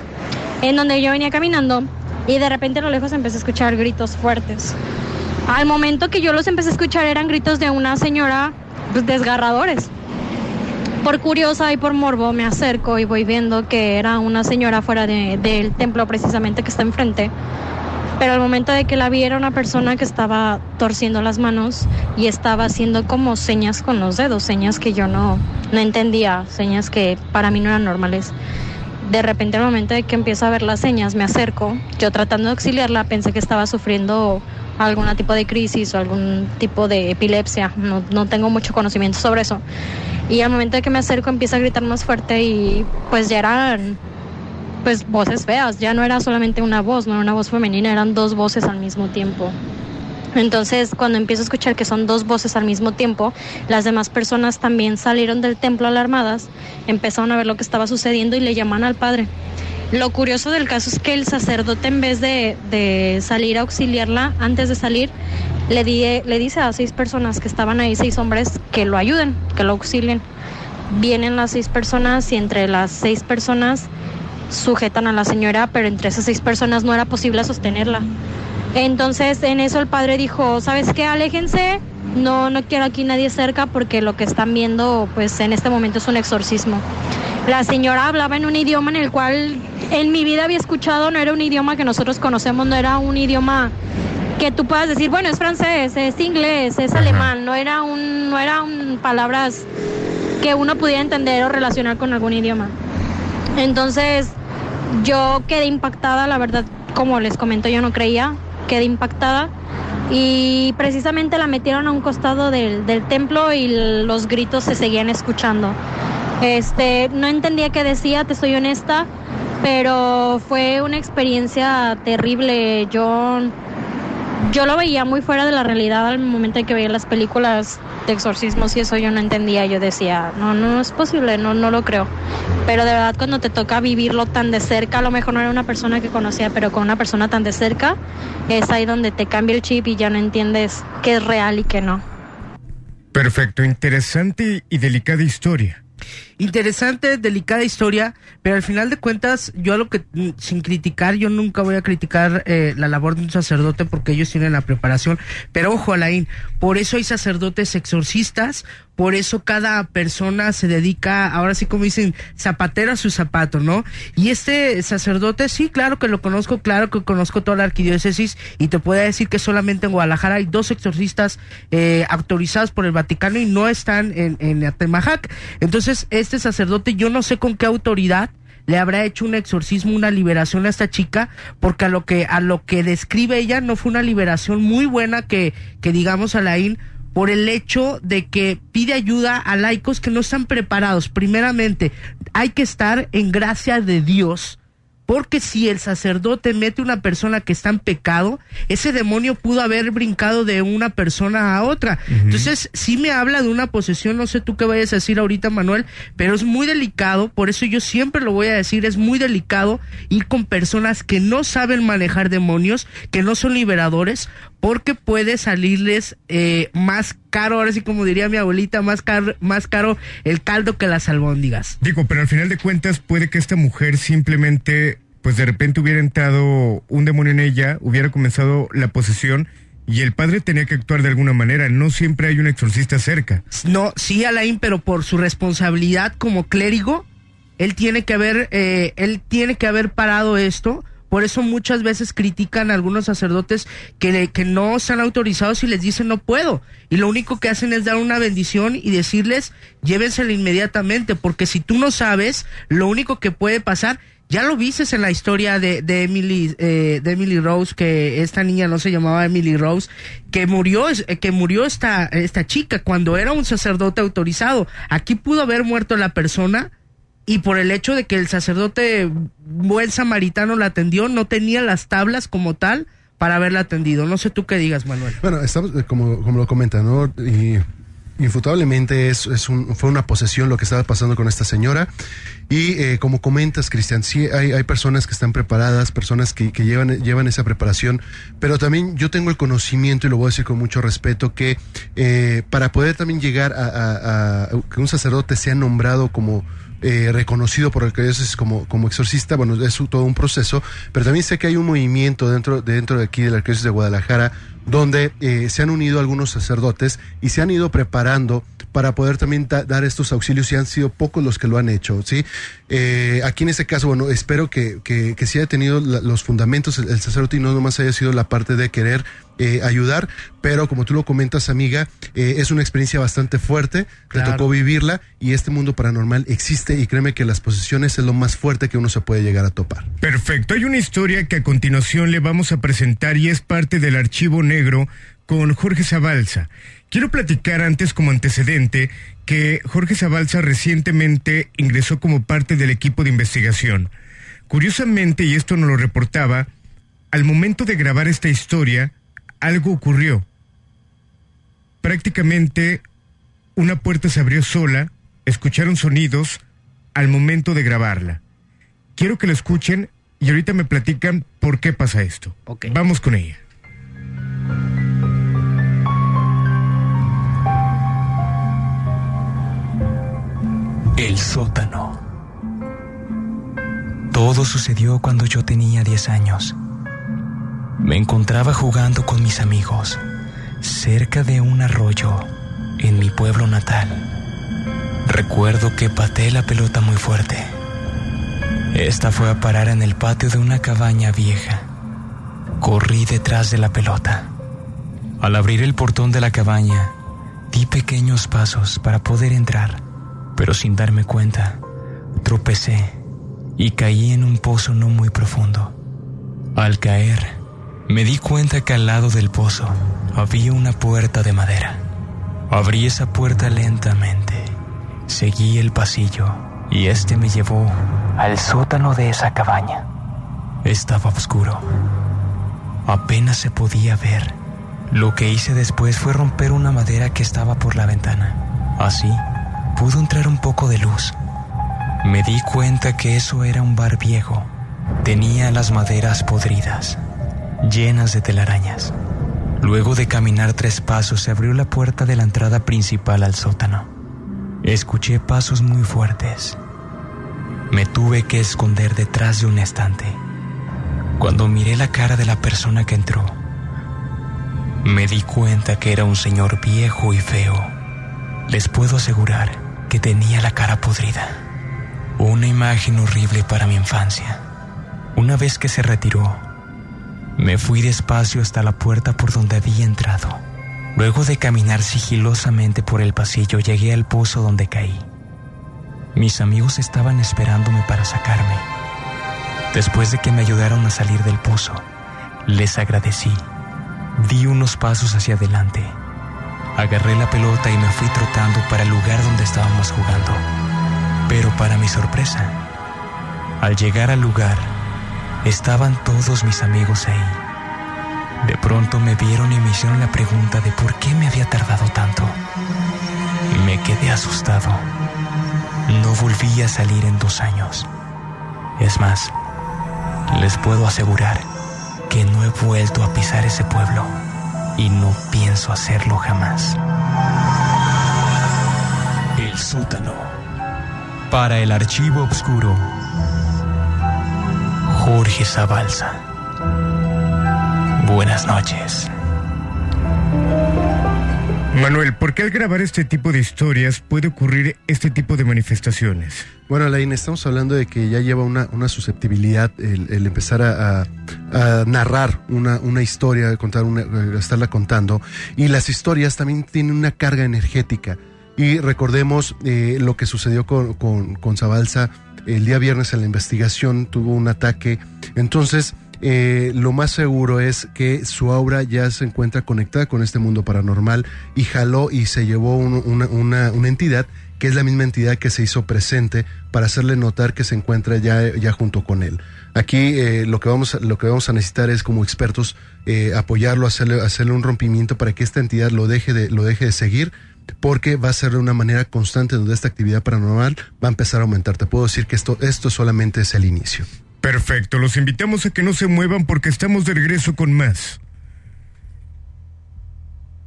en donde yo venía caminando y de repente a lo lejos empecé a escuchar gritos fuertes. Al momento que yo los empecé a escuchar eran gritos de una señora pues, desgarradores. Por curiosa y por morbo me acerco y voy viendo que era una señora fuera de- del templo precisamente que está enfrente. Pero al momento de que la vi era una persona que estaba torciendo las manos y estaba haciendo como señas con los dedos, señas que yo no, no entendía, señas que para mí no eran normales. De repente al momento de que empiezo a ver las señas me acerco, yo tratando de auxiliarla pensé que estaba sufriendo algún tipo de crisis o algún tipo de epilepsia, no, no tengo mucho conocimiento sobre eso. Y al momento de que me acerco empieza a gritar más fuerte y pues ya eran pues voces feas, ya no era solamente una voz, no era una voz femenina, eran dos voces al mismo tiempo. Entonces, cuando empiezo a escuchar que son dos voces al mismo tiempo, las demás personas también salieron del templo alarmadas, empezaron a ver lo que estaba sucediendo y le llaman al padre. Lo curioso del caso es que el sacerdote, en vez de, de salir a auxiliarla, antes de salir, le, di- le dice a seis personas que estaban ahí, seis hombres, que lo ayuden, que lo auxilien. Vienen las seis personas y entre las seis personas sujetan a la señora, pero entre esas seis personas no era posible sostenerla. Entonces en eso el padre dijo, ¿sabes qué? Aléjense, no, no quiero aquí nadie cerca porque lo que están viendo pues en este momento es un exorcismo. La señora hablaba en un idioma en el cual en mi vida había escuchado, no era un idioma que nosotros conocemos, no era un idioma que tú puedas decir, bueno, es francés, es inglés, es alemán, no era un, no eran palabras que uno pudiera entender o relacionar con algún idioma. Entonces, yo quedé impactada, la verdad, como les comento, yo no creía, quedé impactada y precisamente la metieron a un costado del, del templo y los gritos se seguían escuchando. Este, no entendía qué decía, te soy honesta, pero fue una experiencia terrible. Yo, yo lo veía muy fuera de la realidad al momento en que veía las películas de exorcismos y eso yo no entendía. Yo decía, no, no es posible, no, no lo creo. Pero de verdad cuando te toca vivirlo tan de cerca, a lo mejor no era una persona que conocía, pero con una persona tan de cerca, es ahí donde te cambia el chip y ya no entiendes qué es real y qué no. Perfecto, interesante y delicada historia. Interesante, delicada historia, pero al final de cuentas, yo a lo que, sin criticar, yo nunca voy a criticar eh, la labor de un sacerdote porque ellos tienen la preparación. Pero ojo, Alain, por eso hay sacerdotes exorcistas, por eso cada persona se dedica, ahora sí como dicen, zapatero a su zapato, ¿no? Y este sacerdote, sí, claro que lo conozco, claro que conozco toda la arquidiócesis y te puedo decir que solamente en Guadalajara hay dos exorcistas eh, autorizados por el Vaticano y no están en, en Atemajac. Entonces, este sacerdote, yo no sé con qué autoridad le habrá hecho un exorcismo, una liberación a esta chica, porque a lo que, a lo que describe ella no fue una liberación muy buena que, que digamos Alain, por el hecho de que pide ayuda a laicos que no están preparados. Primeramente, hay que estar en gracia de Dios porque si el sacerdote mete una persona que está en pecado, ese demonio pudo haber brincado de una persona a otra. Entonces, sí me habla de una posesión, no sé tú qué vayas a decir ahorita, Manuel, pero es muy delicado, por eso yo siempre lo voy a decir, es muy delicado ir con personas que no saben manejar demonios, que no son liberadores, porque puede salirles eh, más caro, ahora sí como diría mi abuelita, más caro, más caro el caldo que las albóndigas. Digo, pero al final de cuentas puede que esta mujer simplemente, pues de repente hubiera entrado un demonio en ella, hubiera comenzado la posesión y el padre tenía que actuar de alguna manera. No siempre hay un exorcista cerca. No, sí, Alain, pero por su responsabilidad como clérigo, él tiene que haber, eh, él tiene que haber parado esto por eso muchas veces critican a algunos sacerdotes que, que no están autorizados y les dicen no puedo. Y lo único que hacen es dar una bendición y decirles llévensela inmediatamente, porque si tú no sabes, lo único que puede pasar ya lo viste en la historia de, de Emily eh, de Emily Rose que esta niña no se llamaba Emily Rose que murió que murió esta esta chica cuando era un sacerdote autorizado aquí pudo haber muerto la persona y por el hecho de que el sacerdote buen samaritano la atendió, no tenía las tablas como tal para haberla atendido. No sé tú qué digas, Manuel. Bueno, estamos, eh, como, como lo comenta, ¿no? Y infutablemente es, es un, fue una posesión lo que estaba pasando con esta señora. Y eh, como comentas, Cristian, sí hay, hay personas que están preparadas, personas que, que, llevan, llevan esa preparación, pero también yo tengo el conocimiento, y lo voy a decir con mucho respeto, que eh, para poder también llegar a, a que un sacerdote sea nombrado como eh, reconocido por el es como, como exorcista, bueno, es todo un proceso, pero también sé que hay un movimiento dentro, dentro de aquí de la arquidiócesis de Guadalajara donde eh, se han unido algunos sacerdotes y se han ido preparando para poder también dar estos auxilios y han sido pocos los que lo han hecho, ¿sí? Eh, aquí en este caso, bueno, espero que, que, que sí haya tenido los fundamentos el, el, sacerdote y no nomás haya sido la parte de querer eh, ayudar, pero como tú lo comentas, amiga, eh, es una experiencia bastante fuerte, claro. te tocó vivirla y este mundo paranormal existe y créeme que las posesiones es lo más fuerte que uno se puede llegar a topar. Perfecto, hay una historia que a continuación le vamos a presentar y es parte del archivo negro con Jorge Zabalza. Quiero platicar antes como antecedente que Jorge Zabalza recientemente ingresó como parte del equipo de investigación. Curiosamente, y esto nos lo reportaba, al momento de grabar esta historia, algo ocurrió. Prácticamente una puerta se abrió sola, escucharon sonidos al momento de grabarla. Quiero que lo escuchen y ahorita me platican por qué pasa esto. Okay. Vamos con ella. El sótano. Todo sucedió cuando yo tenía 10 años. Me encontraba jugando con mis amigos cerca de un arroyo en mi pueblo natal. Recuerdo que pateé la pelota muy fuerte. Esta fue a parar en el patio de una cabaña vieja. Corrí detrás de la pelota. Al abrir el portón de la cabaña, di pequeños pasos para poder entrar, pero sin darme cuenta, tropecé y caí en un pozo no muy profundo. Al caer, me di cuenta que al lado del pozo había una puerta de madera. Abrí esa puerta lentamente, seguí el pasillo y este me llevó al sótano de esa cabaña. Estaba oscuro. Apenas se podía ver. Lo que hice después fue romper una madera que estaba por la ventana. Así, pudo entrar un poco de luz. Me di cuenta que eso era un bar viejo. Tenía las maderas podridas, llenas de telarañas. Luego de caminar tres pasos se abrió la puerta de la entrada principal al sótano. Escuché pasos muy fuertes. Me tuve que esconder detrás de un estante. Cuando miré la cara de la persona que entró, me di cuenta que era un señor viejo y feo. Les puedo asegurar que tenía la cara podrida. Una imagen horrible para mi infancia. Una vez que se retiró, me fui despacio hasta la puerta por donde había entrado. Luego de caminar sigilosamente por el pasillo, llegué al pozo donde caí. Mis amigos estaban esperándome para sacarme. Después de que me ayudaron a salir del pozo, les agradecí. Di unos pasos hacia adelante. Agarré la pelota y me fui trotando para el lugar donde estábamos jugando. Pero para mi sorpresa, al llegar al lugar, estaban todos mis amigos ahí. De pronto me vieron y me hicieron la pregunta de por qué me había tardado tanto. Me quedé asustado. No volví a salir en dos años. Es más, les puedo asegurar que no he vuelto a pisar ese pueblo y no pienso hacerlo jamás. El sótano. Para el archivo oscuro. Jorge Zabalza. Buenas noches. Manuel, ¿por qué al grabar este tipo de historias puede ocurrir este tipo de manifestaciones? Bueno, Alain, estamos hablando de que ya lleva una, una susceptibilidad el, el empezar a, a- a narrar una, una historia, contar una, estarla contando. Y las historias también tienen una carga energética. Y recordemos eh, lo que sucedió con, con, con Zabalza el día viernes en la investigación, tuvo un ataque. Entonces, eh, lo más seguro es que su aura ya se encuentra conectada con este mundo paranormal y jaló y se llevó un- una, una- entidad que es la misma entidad que se hizo presente para hacerle notar que se encuentra ya, ya junto con él. Aquí eh, lo, que vamos, lo que vamos a necesitar es como expertos eh, apoyarlo, hacerle, hacerle un rompimiento para que esta entidad lo deje de, lo deje de seguir porque va a ser de una manera constante donde esta actividad paranormal va a empezar a aumentar. Te puedo decir que esto, esto solamente es el inicio. Perfecto, los invitamos a que no se muevan porque estamos de regreso con más.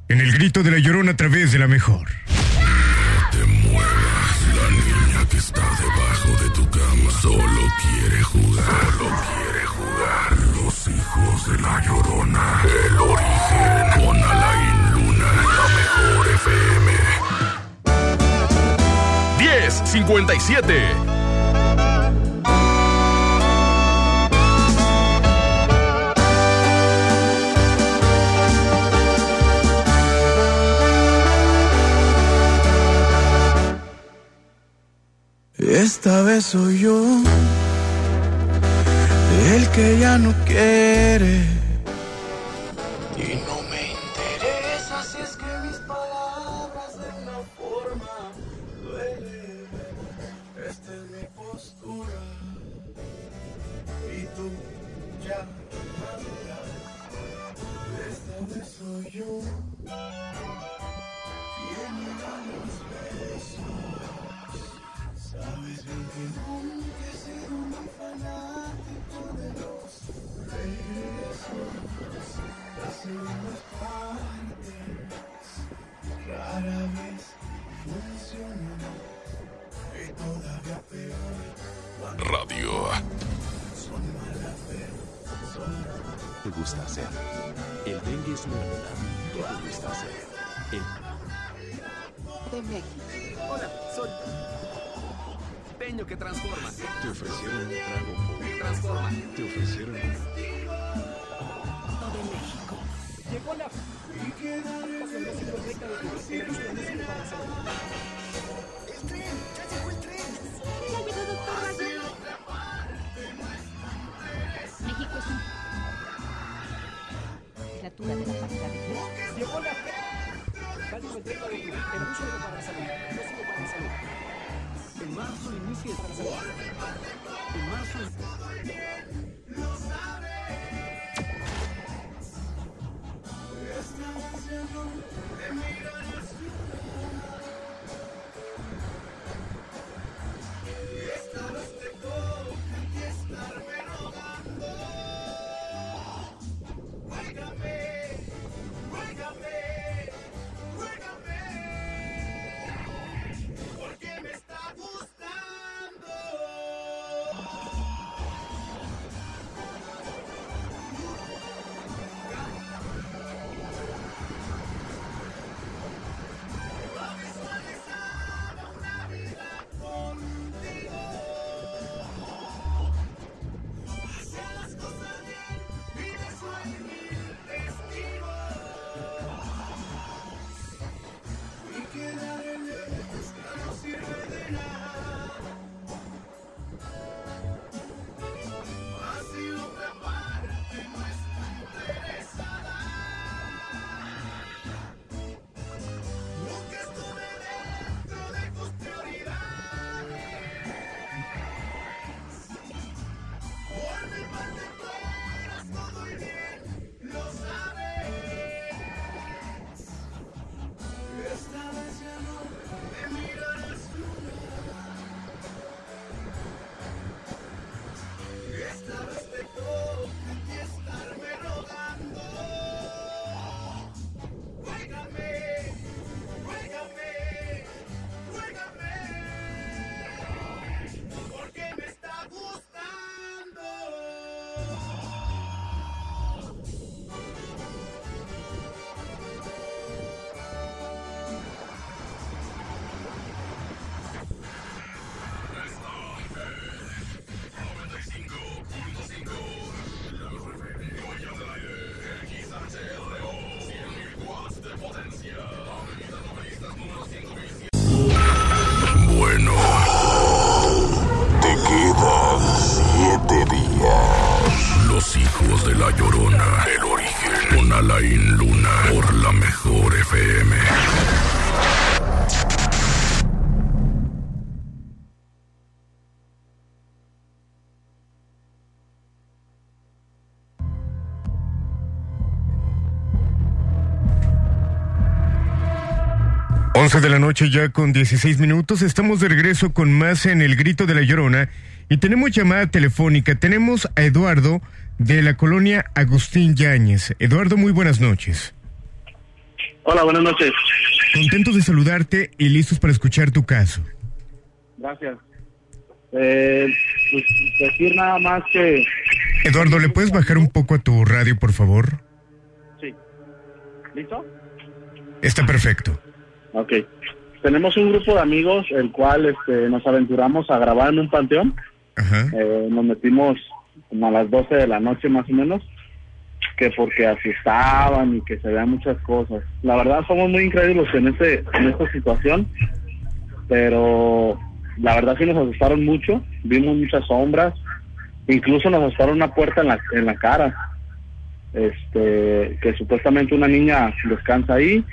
En el grito de la llorona a través de la mejor. 1057. Esta vez soy yo el que ya no quiere. De la noche ya con 16 minutos. Estamos de regreso con más en el grito de la llorona. Y tenemos llamada telefónica. Tenemos a Eduardo de la colonia Agustín Yáñez. Eduardo, muy buenas noches. Hola, buenas noches. Contentos de saludarte y listos para escuchar tu caso. Gracias. Eh, pues decir nada más que... Eduardo, ¿le puedes bajar un poco a tu radio, por favor? Sí. ¿Listo? Está perfecto. Ok. Tenemos un grupo de amigos, el cual este, nos aventuramos a grabar en un panteón. Eh, nos metimos como a las 12 de la noche más o menos, que porque asustaban y que se vean muchas cosas. La verdad somos muy incrédulos en, este, en esta situación, pero la verdad sí nos asustaron mucho, vimos muchas sombras, incluso nos asustaron una puerta en la, en la cara, este, que supuestamente una niña descansa ahí.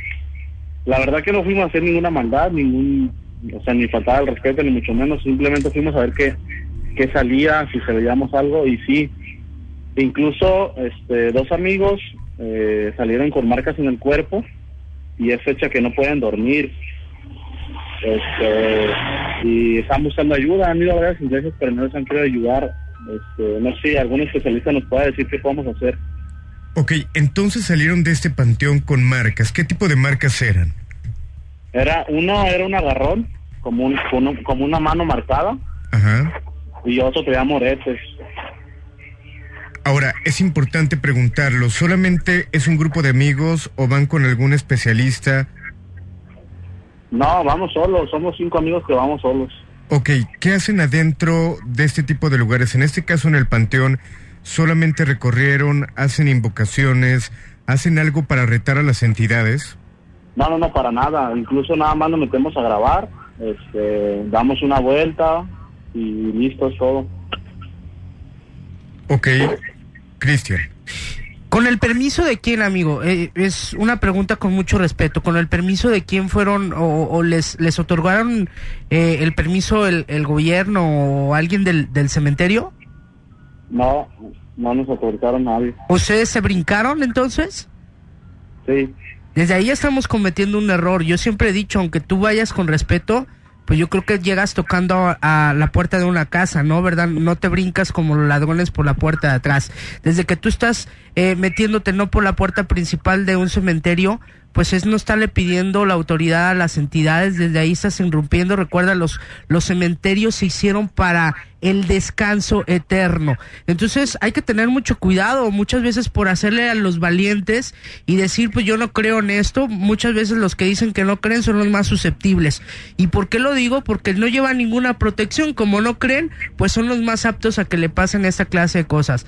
La verdad que no fuimos a hacer ninguna maldad, ningún, o sea, ni faltaba el respeto, ni mucho menos, simplemente fuimos a ver qué, qué salía, si se veíamos algo, y sí, incluso este, dos amigos eh, salieron con marcas en el cuerpo, y es fecha que no pueden dormir. Este, y están buscando ayuda, han ido a varias iglesias, pero no les han querido ayudar. Este, no sé, algún especialista nos pueda decir qué podemos hacer. Ok, entonces salieron de este panteón con marcas. ¿Qué tipo de marcas eran? Era uno era un agarrón, como un, como, como una mano marcada, Ajá. y otro traía moretes. Ahora, es importante preguntarlo, ¿solamente es un grupo de amigos o van con algún especialista? No, vamos solos, somos cinco amigos que vamos solos. Ok, ¿qué hacen adentro de este tipo de lugares? En este caso en el Panteón, ¿solamente recorrieron, hacen invocaciones, hacen algo para retar a las entidades? No, no, no, para nada. Incluso nada más nos metemos a grabar, este, damos una vuelta y listo es todo. Ok, Cristian. Con el permiso de quién, amigo? Eh, es una pregunta con mucho respeto. ¿Con el permiso de quién fueron o, o les, les otorgaron eh, el permiso el, el gobierno o alguien del, del cementerio? No, no nos autorizaron nadie. ¿Ustedes se brincaron entonces? Sí. Desde ahí ya estamos cometiendo un error. Yo siempre he dicho, aunque tú vayas con respeto, pues yo creo que llegas tocando a, a la puerta de una casa, ¿no? ¿Verdad? No te brincas como los ladrones por la puerta de atrás. Desde que tú estás eh, metiéndote no por la puerta principal de un cementerio, pues es no estarle pidiendo la autoridad a las entidades, desde ahí estás irrumpiendo. Recuerda, los, los cementerios se hicieron para el descanso eterno. Entonces hay que tener mucho cuidado muchas veces por hacerle a los valientes y decir, pues yo no creo en esto. Muchas veces los que dicen que no creen son los más susceptibles. ¿Y por qué lo digo? Porque no llevan ninguna protección. Como no creen, pues son los más aptos a que le pasen esta clase de cosas.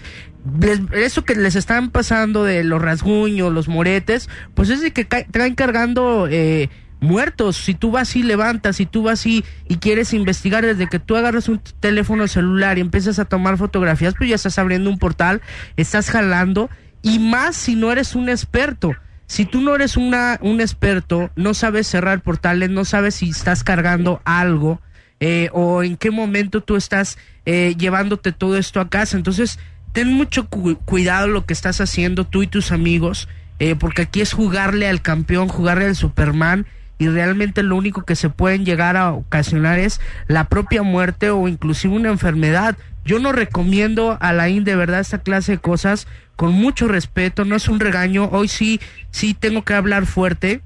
Eso que les están pasando de los rasguños, los moretes, pues es de que traen cargando eh, muertos. Si tú vas y levantas, si tú vas y, y quieres investigar, desde que tú agarras un teléfono celular y empiezas a tomar fotografías, pues ya estás abriendo un portal, estás jalando, y más si no eres un experto. Si tú no eres una, un experto, no sabes cerrar portales, no sabes si estás cargando algo, eh, o en qué momento tú estás eh, llevándote todo esto a casa. Entonces, ten mucho cu- cuidado lo que estás haciendo tú y tus amigos, eh, porque aquí es jugarle al campeón, jugarle al Superman, y realmente lo único que se pueden llegar a ocasionar es la propia muerte o inclusive una enfermedad. Yo no recomiendo a la IN de verdad esta clase de cosas con mucho respeto, no es un regaño, hoy sí, sí tengo que hablar fuerte,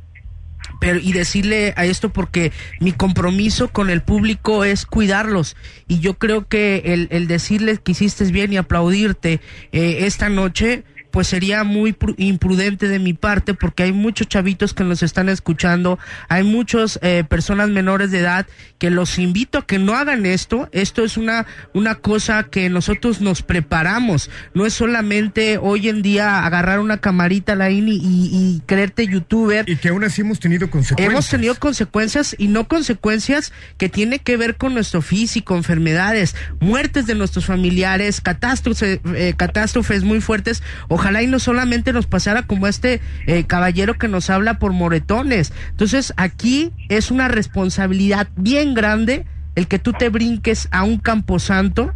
pero y decirle a esto porque mi compromiso con el público es cuidarlos. Y yo creo que el, el decirles que hiciste bien y aplaudirte eh, esta noche pues sería muy pru- imprudente de mi parte porque hay muchos chavitos que nos están escuchando, hay muchas personas menores de edad que los invito a que no hagan esto. Esto es una, una cosa que nosotros nos preparamos. No es solamente hoy en día agarrar una camarita la y, y, y creerte youtuber. Y que aún así hemos tenido consecuencias. Hemos tenido consecuencias y no consecuencias que tiene que ver con nuestro físico, enfermedades, muertes de nuestros familiares, catástrofes, eh, catástrofes muy fuertes. Ojalá y no solamente nos pasara como este eh, caballero que nos habla por moretones. Entonces aquí es una responsabilidad bien grande el que tú te brinques a un camposanto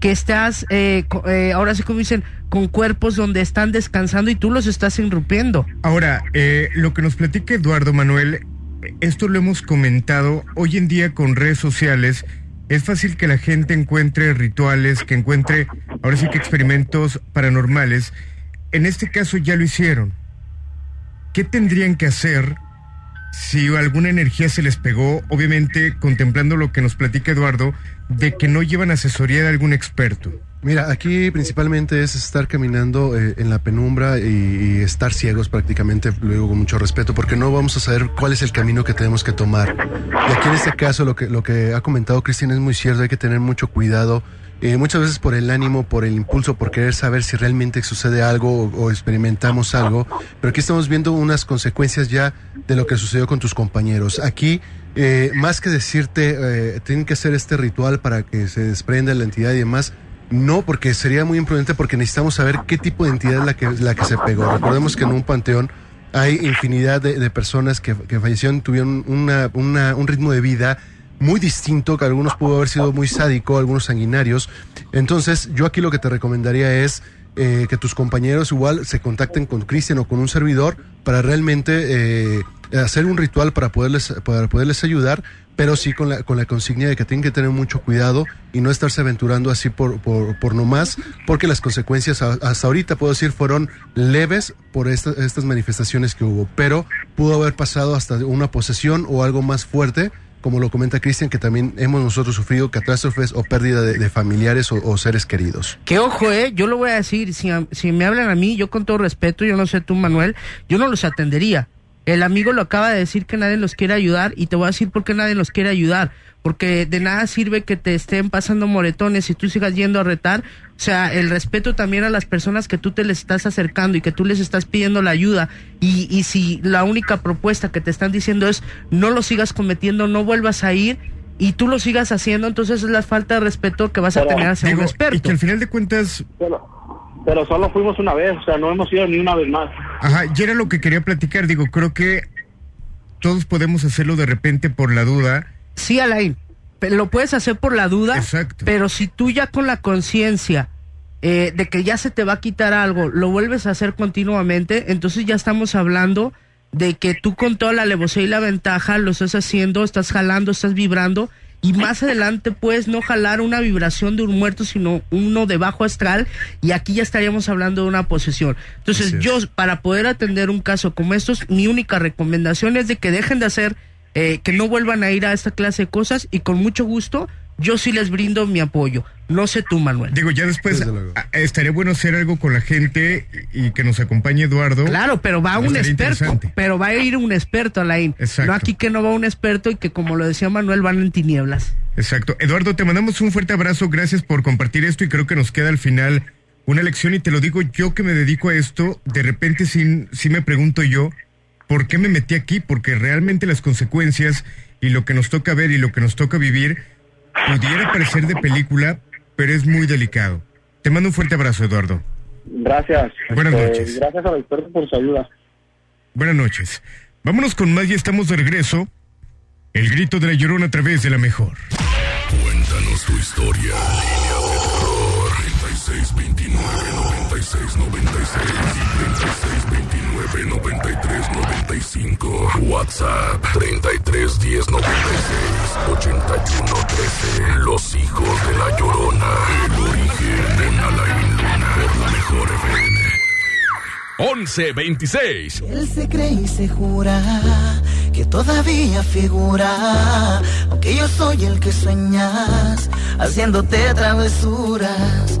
que estás, eh, eh, ahora sí como dicen, con cuerpos donde están descansando y tú los estás irrumpiendo. Ahora, eh, lo que nos platica Eduardo Manuel, esto lo hemos comentado, hoy en día con redes sociales, es fácil que la gente encuentre rituales, que encuentre, ahora sí que experimentos paranormales. En este caso ya lo hicieron. ¿Qué tendrían que hacer si alguna energía se les pegó? Obviamente contemplando lo que nos platica Eduardo, de que no llevan asesoría de algún experto. Mira, aquí principalmente es estar caminando eh, en la penumbra y, estar ciegos prácticamente, lo digo con mucho respeto, porque no vamos a saber cuál es el camino que tenemos que tomar. Y aquí en este caso lo que, lo que ha comentado Cristian es muy cierto, hay que tener mucho cuidado, eh, muchas veces por el ánimo, por el impulso, por querer saber si realmente sucede algo o, experimentamos algo, pero aquí estamos viendo unas consecuencias ya de lo que sucedió con tus compañeros. Aquí eh, más que decirte, eh, tienen que hacer este ritual para que se desprenda la entidad y demás, no, porque sería muy imprudente porque necesitamos saber qué tipo de entidad es la que, la que se pegó. Recordemos que en un panteón hay infinidad de, de personas que, que fallecieron, tuvieron una, una- un ritmo de vida muy distinto, que algunos pudo haber sido muy sádico, algunos sanguinarios. Entonces, yo aquí lo que te recomendaría es eh, que tus compañeros igual se contacten con Cristian o con un servidor para realmente eh, hacer un ritual para poderles, para poderles ayudar, pero sí con la, con la consigna de que tienen que tener mucho cuidado y no estarse aventurando así por, por, por nomás, porque las consecuencias a- hasta ahorita, puedo decir, fueron leves por esta- estas manifestaciones que hubo, pero pudo haber pasado hasta una posesión o algo más fuerte, como lo comenta Cristian, que también hemos nosotros sufrido catástrofes o pérdida de, familiares o, o seres queridos. Que ojo, eh, yo lo voy a decir, si, si me hablan a mí, yo con todo respeto, yo no sé tú, Manuel, yo no los atendería. El amigo lo acaba de decir que nadie los quiere ayudar y te voy a decir por qué nadie los quiere ayudar. Porque de nada sirve que te estén pasando moretones y tú sigas yendo a retar. O sea, el respeto también a las personas que tú te les estás acercando y que tú les estás pidiendo la ayuda. Y, y si la única propuesta que te están diciendo es no lo sigas cometiendo, no vuelvas a ir y tú lo sigas haciendo, entonces es la falta de respeto que vas a tener hacia un Digo, experto. y que al final de cuentas, pero solo fuimos una vez, o sea, no hemos ido ni una vez más. ajá, y era lo que quería platicar. Digo, creo que todos podemos hacerlo de repente por la duda. Sí, Alain, lo puedes hacer por la duda, Exacto. pero si tú ya con la conciencia eh, de que ya se te va a quitar algo, lo vuelves a hacer continuamente, entonces ya estamos hablando de que tú con toda la alevosía y la ventaja lo estás haciendo, estás jalando, estás vibrando y más adelante puedes no jalar una vibración de un muerto, sino uno de bajo astral y aquí ya estaríamos hablando de una posesión. Entonces yo, para poder atender un caso como estos, mi única recomendación es de que dejen de hacer, eh, que no vuelvan a ir a esta clase de cosas y con mucho gusto yo sí les brindo mi apoyo. No sé tú, Manuel. Digo, ya después estaría bueno hacer algo con la gente y que nos acompañe Eduardo. Claro, pero va un experto, pero va a ir un experto, Alain. Exacto. No aquí que no va un experto y que como lo decía Manuel van en tinieblas. Exacto. Eduardo, te mandamos un fuerte abrazo. Gracias por compartir esto y creo que nos queda al final una lección y te lo digo yo que me dedico a esto. De repente sí, sí me pregunto yo, ¿por qué me metí aquí? Porque realmente las consecuencias y lo que nos toca ver y lo que nos toca vivir pudiera parecer de película, pero es muy delicado. Te mando un fuerte abrazo, Eduardo. Gracias. Buenas Este, noches. Gracias al experto por su ayuda. Buenas noches. Vámonos con más y estamos de regreso. El grito de la llorona a través de la mejor. Cuéntanos tu historia. 95. WhatsApp 33 10 96 81 13. Los hijos de la llorona. El origen de Alain Luna. Por la mejor FM. 1126. Él se cree y se jura que todavía figura, aunque yo soy el que sueñas, haciéndote travesuras.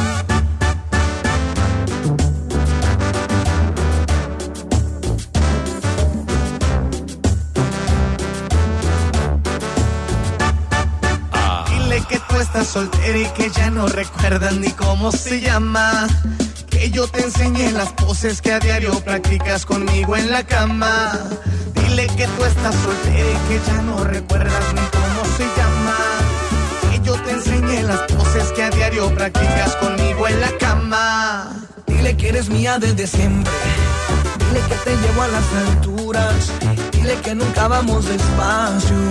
Estás soltera y que ya no recuerdas ni cómo se llama. Que yo te enseñé las poses que a diario practicas conmigo en la cama. Dile que tú estás soltera y que ya no recuerdas ni cómo se llama. Que yo te enseñé las poses que a diario practicas conmigo en la cama. Dile que eres mía desde siempre. Dile que te llevo a las alturas. Dile que nunca vamos despacio.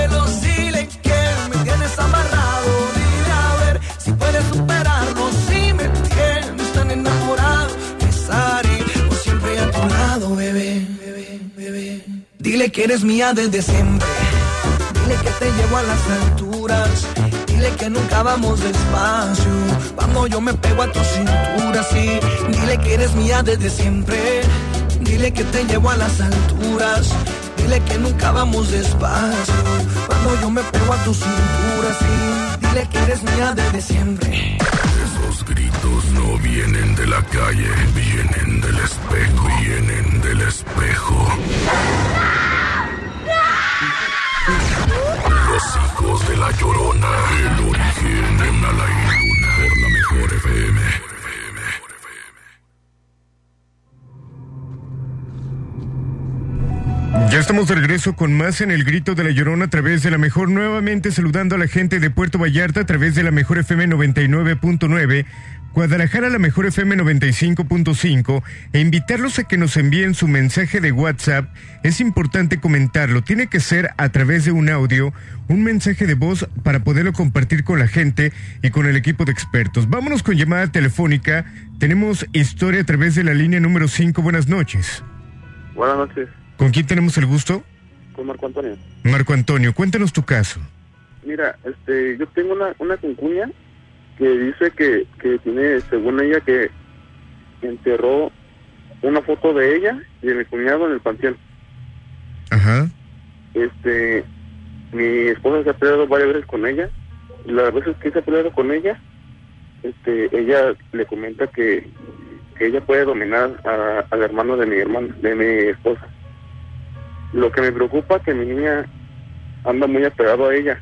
Dile que eres mía desde siempre. Dile que te llevo a las alturas. Dile que nunca vamos despacio. Cuando yo me pego a tu cintura, sí. Dile que eres mía desde siempre. Dile que te llevo a las alturas. Dile que nunca vamos despacio. Cuando yo me pego a tu cintura, sí. Dile que eres mía desde siempre. Esos gritos no vienen de la calle, vienen del espejo, vienen del espejo. De la llorona, el origen de Mala y Luna, por la mejor FM. Ya estamos de regreso con más en el grito de la llorona a través de la mejor, nuevamente saludando a la gente de Puerto Vallarta a través de la mejor FM 99.9, Guadalajara la mejor FM 95.5 e invitarlos a que nos envíen su mensaje de WhatsApp. Es importante comentarlo, tiene que ser a través de un audio, un mensaje de voz para poderlo compartir con la gente y con el equipo de expertos. Vámonos con llamada telefónica. Tenemos historia a través de la línea número 5. Buenas noches. Buenas noches, ¿Con quién tenemos el gusto? con Marco Antonio. Marco Antonio, cuéntanos tu caso. Mira, este, yo tengo una, una concuña que dice que, que tiene, según ella, que enterró una foto de ella y de mi cuñado en el panteón. Ajá. Este, mi esposa se ha peleado varias veces con ella y las veces que se ha peleado con ella, este, ella le comenta que, que ella puede dominar a- al hermano de mi hermano, de mi esposa. Lo que me preocupa es que mi niña anda muy apegado a ella.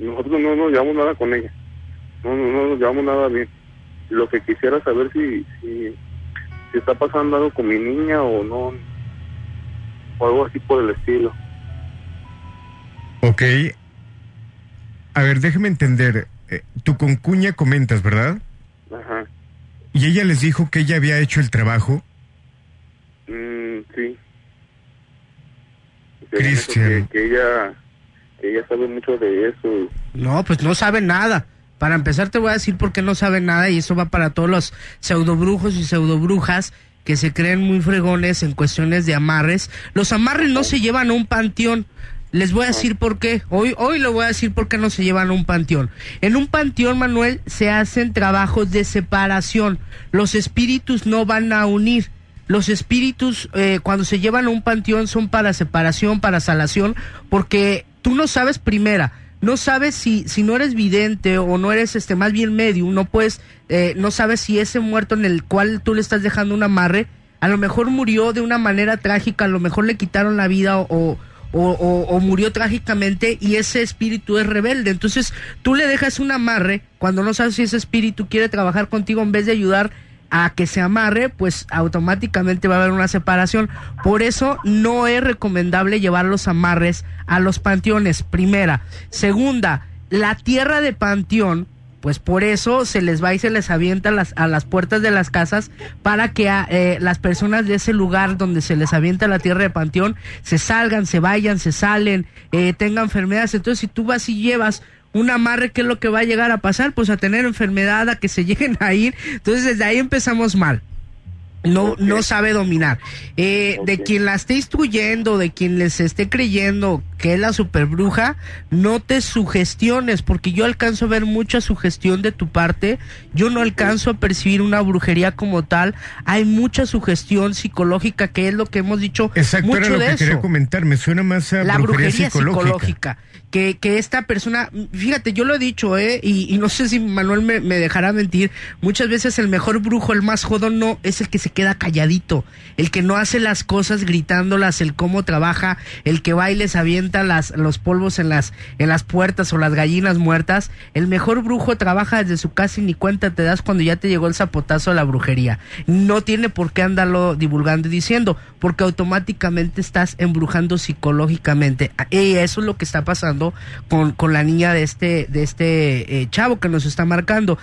Nosotros no nos llevamos nada con ella. No, no, no nos llevamos nada bien. Lo que quisiera saber si, si, si está pasando algo con mi niña o no, o algo así por el estilo. Ok. A ver, déjame entender. Eh, tu concuña comentas, ¿verdad? Ajá. Y ella les dijo que ella había hecho el trabajo. Mm, sí. Cristian. Que, que ella, que ella sabe mucho de eso. No, pues no sabe nada. Para empezar te voy a decir por qué no sabe nada y eso va para todos los pseudobrujos y pseudobrujas que se creen muy fregones en cuestiones de amarres. Los amarres no se llevan a un panteón. Les voy a decir por qué. Hoy, hoy le voy a decir por qué no se llevan a un panteón. En un panteón, Manuel, se hacen trabajos de separación. Los espíritus no van a unir. Los espíritus, eh, cuando se llevan a un panteón, son para separación, para salación, porque tú no sabes primera, no sabes si, si no eres vidente o no eres este más bien medium, no puedes, eh, no sabes si ese muerto en el cual tú le estás dejando un amarre, a lo mejor murió de una manera trágica, a lo mejor le quitaron la vida o, o, o- o murió trágicamente y ese espíritu es rebelde. Entonces tú le dejas un amarre cuando no sabes si ese espíritu quiere trabajar contigo en vez de ayudar a que se amarre, pues automáticamente va a haber una separación. Por eso no es recomendable llevar los amarres a los panteones. Primera. Segunda, la tierra de panteón, pues por eso se les va y se les avienta las, a las puertas de las casas para que a, eh, las personas de ese lugar donde se les avienta la tierra de panteón se salgan, se vayan, se salen, eh, tengan enfermedades. Entonces si tú vas y llevas un amarre, ¿qué es lo que va a llegar a pasar? Pues a tener enfermedad, a que se lleguen a ir. Entonces desde ahí empezamos mal. No, no sabe dominar. Eh, De quien la esté instruyendo, de quien les esté creyendo que es la superbruja, no te sugestiones, porque yo alcanzo a ver mucha sugestión de tu parte. Yo no alcanzo a percibir una brujería como tal. Hay mucha sugestión psicológica, que es lo que hemos dicho Exacto, mucho era lo de que eso quería comentar. Me suena más a la brujería, brujería psicológica. psicológica. Que, que esta persona, fíjate, yo lo he dicho, ¿eh? Y, y no sé si Manuel me, me dejará mentir, muchas veces el mejor brujo, el más jodón, no, es el que se queda calladito, el que no hace las cosas gritándolas, el cómo trabaja, el que y les avienta las, los polvos en las, en las puertas o las gallinas muertas. El mejor brujo trabaja desde su casa y ni cuenta te das cuando ya te llegó el zapotazo de la brujería. No tiene por qué andarlo divulgando y diciendo, porque automáticamente estás embrujando psicológicamente. Y eso es lo que está pasando con, con la niña de este, de este eh, chavo que nos está marcando.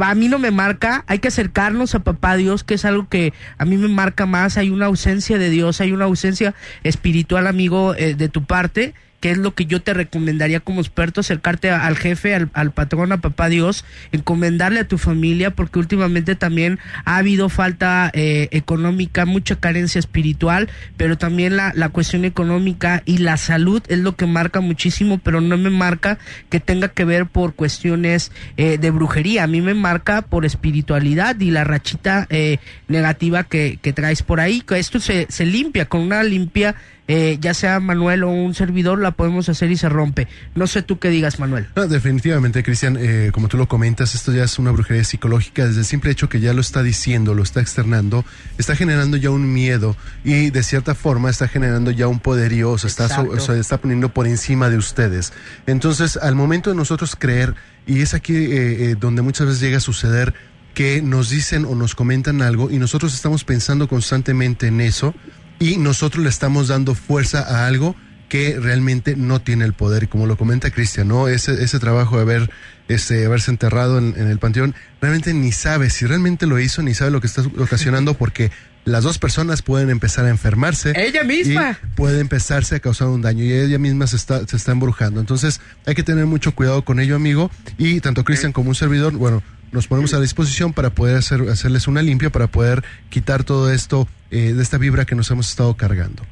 A mí no me marca, hay que acercarnos a papá Dios, que es algo que a mí me marca más. Hay una ausencia de Dios, hay una ausencia espiritual, amigo, eh, de tu parte, que es lo que yo te recomendaría como experto, acercarte al jefe, al, patrón, a papá Dios, encomendarle a tu familia, porque últimamente también ha habido falta eh, económica, mucha carencia espiritual, pero también la, cuestión económica y la salud es lo que marca muchísimo, pero no me marca que tenga que ver por cuestiones eh, de brujería, a mí me marca por espiritualidad y la rachita eh, negativa que, que traes por ahí, esto se, se limpia con una limpia, eh, ya sea Manuel o un servidor, la podemos hacer y se rompe. No sé tú qué digas, Manuel. No, definitivamente, Cristian, eh, como tú lo comentas, esto ya es una brujería psicológica. Desde el simple hecho que ya lo está diciendo, lo está externando, está generando ya un miedo y de cierta forma está generando ya un poderío, o se está, o sea, está poniendo por encima de ustedes. Entonces, al momento de nosotros creer, y es aquí eh, eh, donde muchas veces llega a suceder que nos dicen o nos comentan algo y nosotros estamos pensando constantemente en eso y nosotros le estamos dando fuerza a algo que realmente no tiene el poder. Como lo comenta Cristian, ¿no? Ese, ese trabajo de haber, haberse enterrado en, en el panteón, realmente ni sabe si realmente lo hizo, ni sabe lo que está ocasionando, porque las dos personas pueden empezar a enfermarse. Ella misma. y puede empezarse a causar un daño y ella misma se está, se está embrujando. Entonces hay que tener mucho cuidado con ello, amigo. Y tanto Cristian como un servidor, bueno, nos ponemos a disposición para poder hacer, hacerles una limpia, para poder quitar todo esto eh, de esta vibra que nos hemos estado cargando.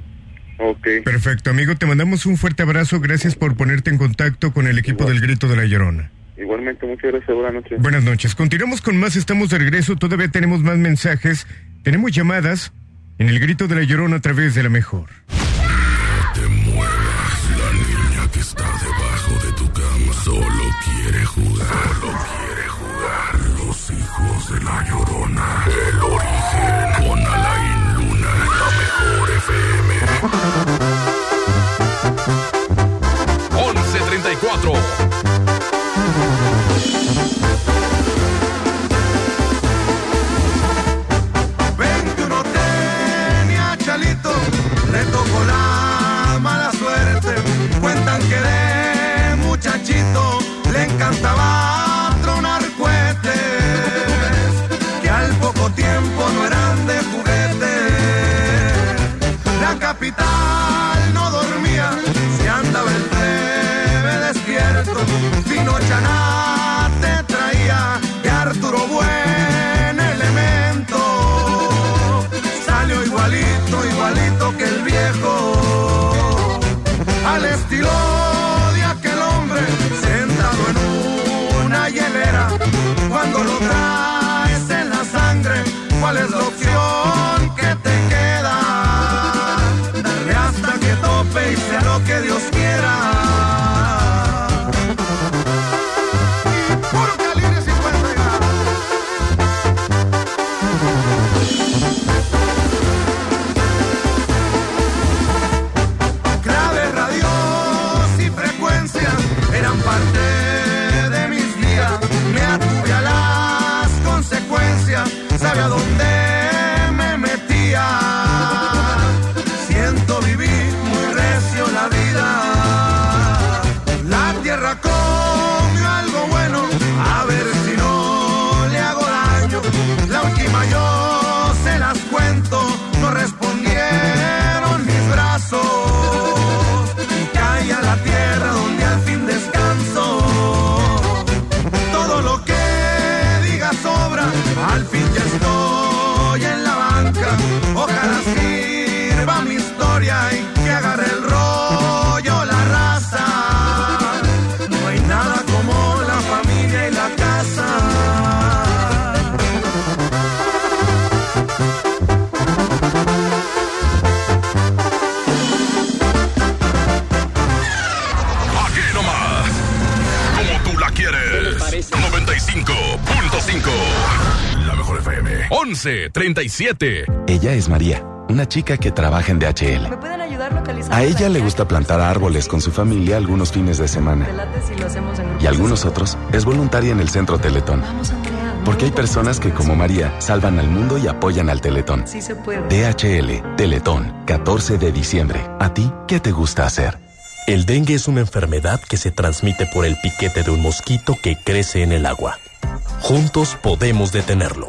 Perfecto, amigo, te mandamos un fuerte abrazo. Gracias por ponerte en contacto con el equipo del Grito de la Llorona. Igualmente, muchas gracias. Buenas noches. Buenas noches. Continuamos con más, estamos de regreso, todavía tenemos más mensajes, tenemos llamadas en el Grito de la Llorona a través de la mejor. 1137. Ella es María, una chica que trabaja en DHL. ¿Me pueden ayudar localizando? A ella le gusta plantar árboles con su familia algunos fines de semana. si lo hacemos en Y algunos otros es voluntaria en el centro Teletón. Vamos, Andrea. Porque hay personas que, como María, salvan al mundo y apoyan al Teletón. Sí se puede. DHL, Teletón, 14 de diciembre. ¿A ti qué te gusta hacer? El dengue es una enfermedad que se transmite por el piquete de un mosquito que crece en el agua. Juntos podemos detenerlo.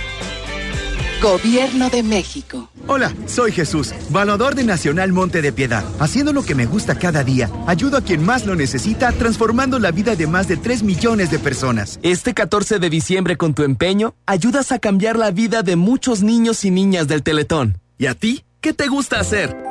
Gobierno de México. Hola, soy Jesús, valedor de Nacional Monte de Piedad. Haciendo lo que me gusta cada día, ayudo a quien más lo necesita, transformando la vida de más de 3 millones de personas. Este 14 de diciembre, con tu empeño, ayudas a cambiar la vida de muchos niños y niñas del Teletón. ¿Y a ti? ¿Qué te gusta hacer?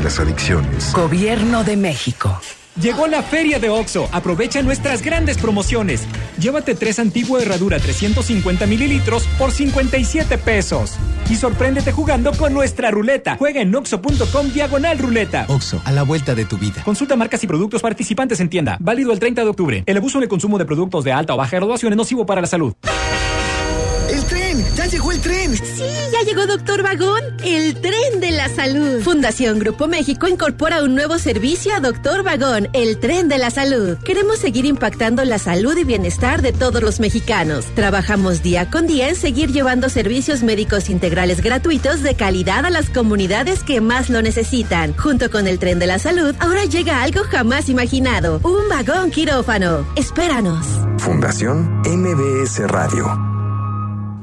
las Adicciones. Gobierno de México. Llegó la feria de OXO. Aprovecha nuestras grandes promociones. Llévate tres antigua herradura 350 mililitros por 57 pesos. Y sorpréndete jugando con nuestra ruleta. Juega en oxo.com diagonal ruleta. OXO, a la vuelta de tu vida. Consulta marcas y productos participantes en tienda. Válido el 30 de octubre. El abuso en el consumo de productos de alta o baja graduación es nocivo para la salud. ¡El tren! ¡Ya llegó el tren! Sí, ya llegó Doctor Vagón, el tren de la salud. Fundación Grupo México incorpora un nuevo servicio a Doctor Vagón, el tren de la salud. Queremos seguir impactando la salud y bienestar de todos los mexicanos. Trabajamos día con día en seguir llevando servicios médicos integrales gratuitos de calidad a las comunidades que más lo necesitan. Junto con el tren de la salud, ahora llega algo jamás imaginado, un vagón quirófano. Espéranos. Fundación MBS Radio.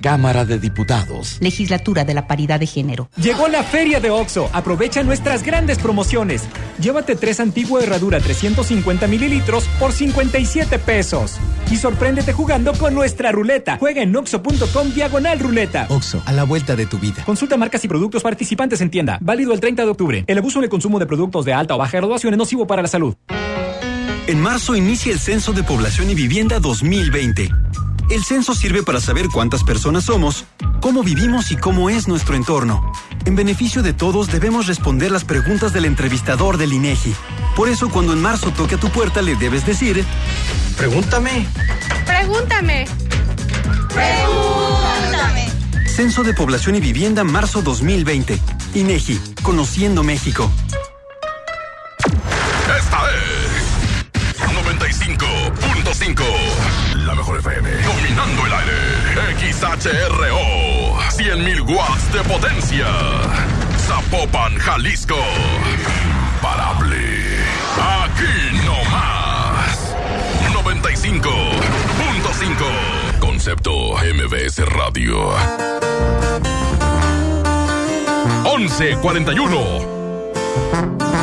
Cámara de Diputados. Legislatura de la Paridad de Género. Llegó la feria de OXO. Aprovecha nuestras grandes promociones. Llévate tres antigua herradura 350 mililitros por 57 pesos. Y sorpréndete jugando con nuestra ruleta. Juega en oxo.com diagonal ruleta. OXO, a la vuelta de tu vida. Consulta marcas y productos participantes en tienda. Válido el 30 de octubre. El abuso en el consumo de productos de alta o baja graduación es nocivo para la salud. En marzo inicia el Censo de Población y Vivienda 2020. El censo sirve para saber cuántas personas somos, cómo vivimos y cómo es nuestro entorno. En beneficio de todos debemos responder las preguntas del entrevistador del INEGI. Por eso cuando en marzo toque a tu puerta le debes decir, pregúntame. Pregúntame. Pregúntame. Censo de Población y Vivienda marzo 2020. INEGI, Conociendo México. Esta es 95.5. Dominando el aire. XHRO. 100.000 watts de potencia. Zapopan, Jalisco. Imparable. Aquí no más. 95.5. Concepto MBS Radio. 1141.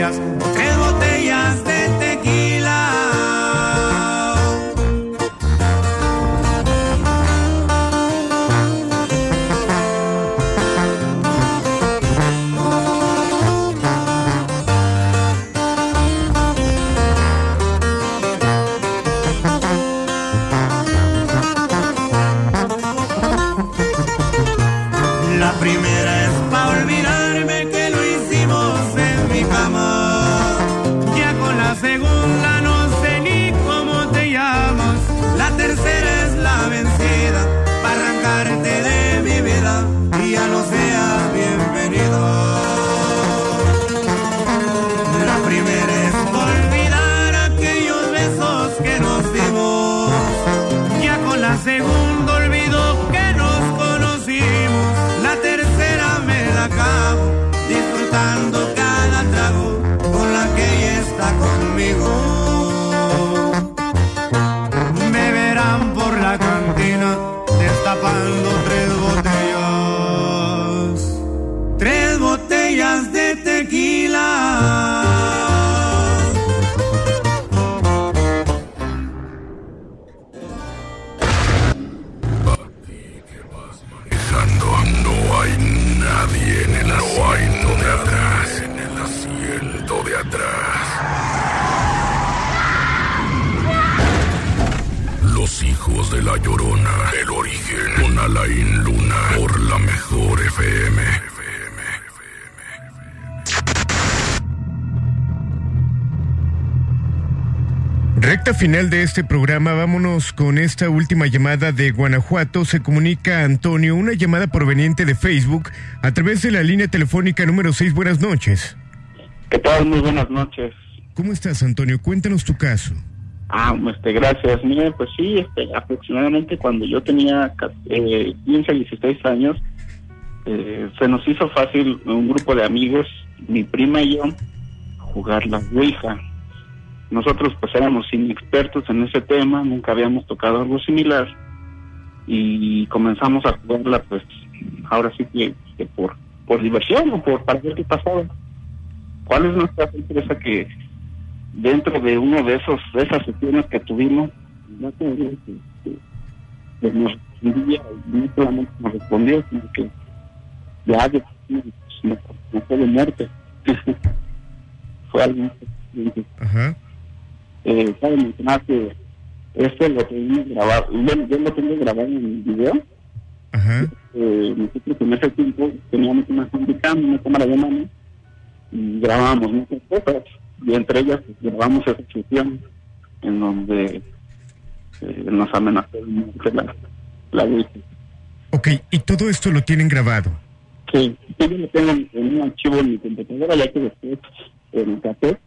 días Recta final de este programa, vámonos con esta última llamada de Guanajuato. Se comunica Antonio, una llamada proveniente de Facebook a través de la línea telefónica número 6. Buenas noches. ¿Qué tal? Muy buenas noches. ¿Cómo estás, Antonio? Cuéntanos tu caso. Ah, este, gracias. Mire, pues sí, este, aproximadamente cuando yo tenía eh, 15, 16 años, eh, se nos hizo fácil un grupo de amigos, mi prima y yo, jugar la Ouija. Nosotros pues éramos inexpertos en ese tema, nunca habíamos tocado algo similar y comenzamos a jugarla pues ahora sí que, por, por diversión o por para ver qué pasaba. ¿Cuál es nuestra sorpresa que dentro de uno de esos de esas sesiones que tuvimos no que, que- que nos respondía y no solamente nos respondió sino que ya de- nos fue de muerte fue algo. Ajá. Eh, cabe mencionar que este lo tenemos grabado yo, yo lo tengo grabado en video Ajá. eh, nosotros en ese tiempo teníamos una una cámara de mano y grabábamos muchas cosas y entre ellas pues, grabamos esa sesión en donde eh, nos amenazó la, la Virgen. Ok, y todo esto lo tienen grabado. Sí, yo lo tengo en, en un archivo en mi computadora ya que después en el café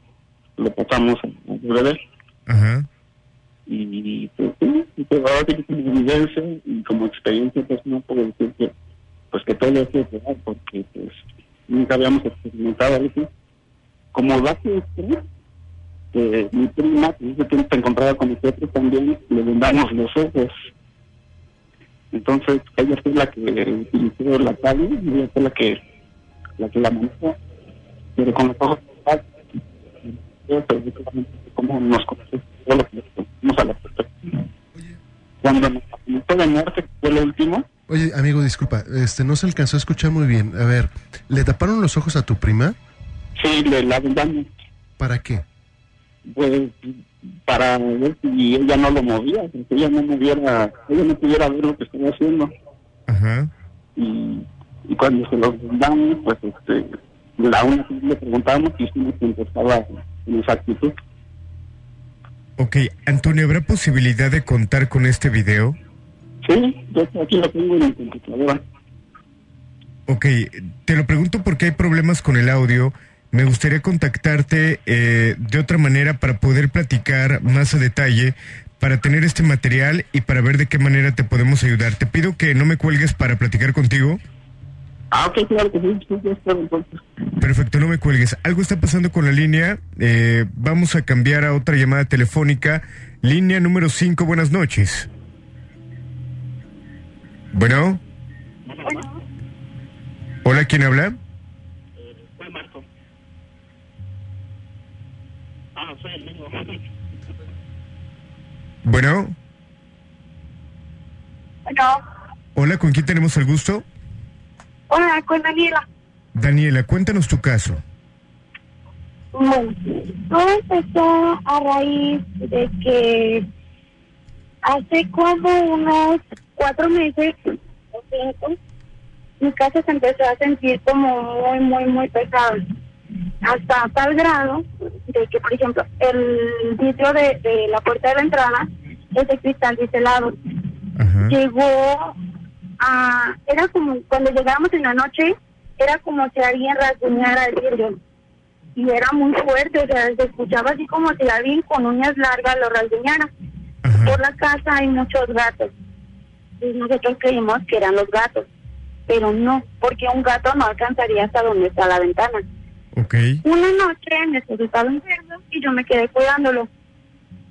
lo pasamos a, a DVD Ajá. y pues sí, pues, ahora que evidencia y como experiencia pues no puedo decir que pues que todo esto es real porque pues nunca habíamos experimentado eso. Como dato eh, mi prima que que se encontraba con nosotros también le vendamos los ojos. Entonces ella fue la que utilizó la calle ella fue la que la que la manejó pero con los ojos prácticamente como nos conocemos a la cuando nos amenazó de muerte fue lo último Oye, amigo, disculpa, este no se alcanzó a escuchar muy bien. A ver, ¿le taparon los ojos a tu prima? sí le la vendamos ¿Para qué? pues para ver si ella no lo movía, si ella no moviera, ella no pudiera ver lo que estaba haciendo. Ajá. Y, y cuando se los damos, pues este, la una le preguntamos y sí nos contestaba en esa actitud. Ok, Antonio, ¿habrá posibilidad de contar con este video? Sí, yo aquí lo tengo en mi computadora. Ok, te lo pregunto porque hay problemas con el audio. Me gustaría contactarte eh, de otra manera para poder platicar más a detalle, para tener este material y para ver de qué manera te podemos ayudar. Te pido que no me cuelgues para platicar contigo. Ah, ok, claro que sí. sí. Perfecto, no me cuelgues. Algo está pasando con la línea. Eh, vamos a cambiar a otra llamada telefónica. Línea número 5, buenas noches. Bueno. Hola, ¿quién habla? Soy Marco. Ah, soy el mismo. Bueno. Bueno, Hola, ¿con quién tenemos el gusto? Hola, con Daniela. Daniela, cuéntanos tu caso. Bueno, todo empezó a raíz de que hace como unos cuatro meses o cinco, mi casa se empezó a sentir como muy, muy, muy pesada. Hasta tal grado de que, por ejemplo, el vidrio de, de la puerta de la entrada es de cristal biselado. Llegó a... Era como cuando llegábamos en la noche, era como si alguien rasguñara el vidrio y era muy fuerte, o sea, se escuchaba así como si alguien con uñas largas lo rasguñara. Por la casa hay muchos gatos. Y nosotros creímos que eran los gatos, pero no, porque un gato no alcanzaría hasta donde está la ventana. Una noche mi esposo estaba enfermo y yo me quedé cuidándolo.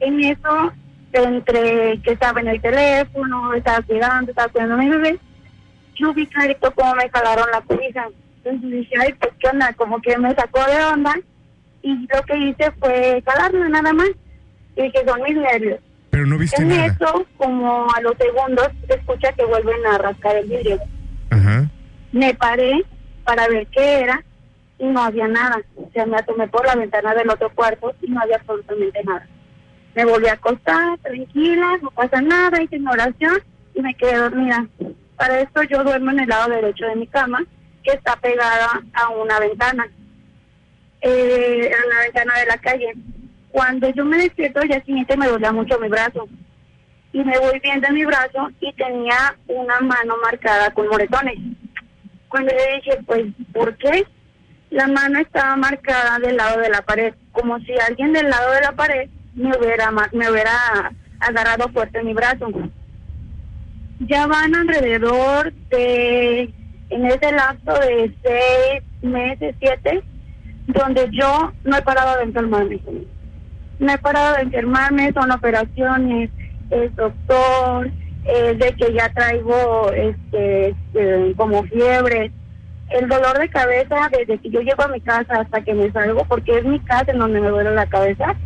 En eso, entre que estaba en el teléfono, estaba cuidando, estaba cuidando a mi bebé, yo vi clarito cómo me jalaron la cobija. Entonces dije, ay, pues qué onda, como que me sacó de onda. Y lo que hice fue jalarme nada más. Y dije, son mis nervios. Pero no viste en nada. eso, como a los segundos, se escucha que vuelven a rascar el vidrio. Ajá. Me paré para ver qué era y no había nada. O sea, me asomé por la ventana del otro cuarto y no había absolutamente nada. Me volví a acostar, tranquila, no pasa nada, hice mi oración y me quedé dormida. Para esto yo duermo en el lado derecho de mi cama, que está pegada a una ventana, eh, a la ventana de la calle. Cuando yo me despierto, al día siguiente me dolía mucho mi brazo. Y me voy viendo mi brazo y tenía una mano marcada con moretones. Cuando yo dije, pues, ¿por qué? La mano estaba marcada del lado de la pared, como si alguien del lado de la pared me hubiera, me hubiera agarrado fuerte mi brazo. Ya van alrededor de, en ese lapso de seis meses, siete, donde yo no he parado de enfermarme. No he parado de enfermarme, son operaciones, el doctor, eh, de que ya traigo este, este, como fiebre. El dolor de cabeza desde que yo llego a mi casa hasta que me salgo, porque es mi casa en donde me duele la cabeza,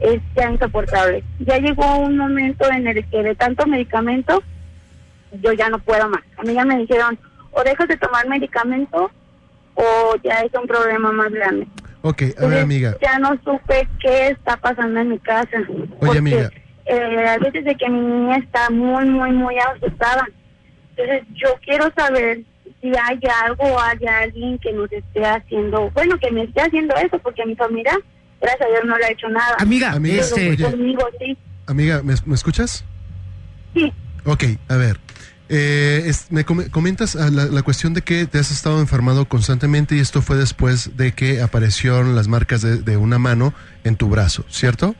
es ya insoportable. Ya llegó un momento en el que de tanto medicamento yo ya no puedo más. A mí ya me dijeron, o dejas de tomar medicamento o ya es un problema más grande. Ok, a ver, Entonces, amiga. Ya no supe qué está pasando en mi casa. Oye, amiga. Eh, a veces de que mi niña está muy, muy, muy asustada. Entonces yo quiero saber si hay algo o hay alguien que nos esté haciendo, bueno, que me esté haciendo eso, porque mi familia, gracias a Dios, no le ha hecho nada. Amiga, Pero este- conmigo sí. Amiga, ¿me, me escuchas? Sí. Ok, a ver. Eh, es- me come- comentas ah, la, la cuestión de que te has estado enfermado constantemente y esto fue después de que aparecieron las marcas de, de una mano en tu brazo, ¿cierto?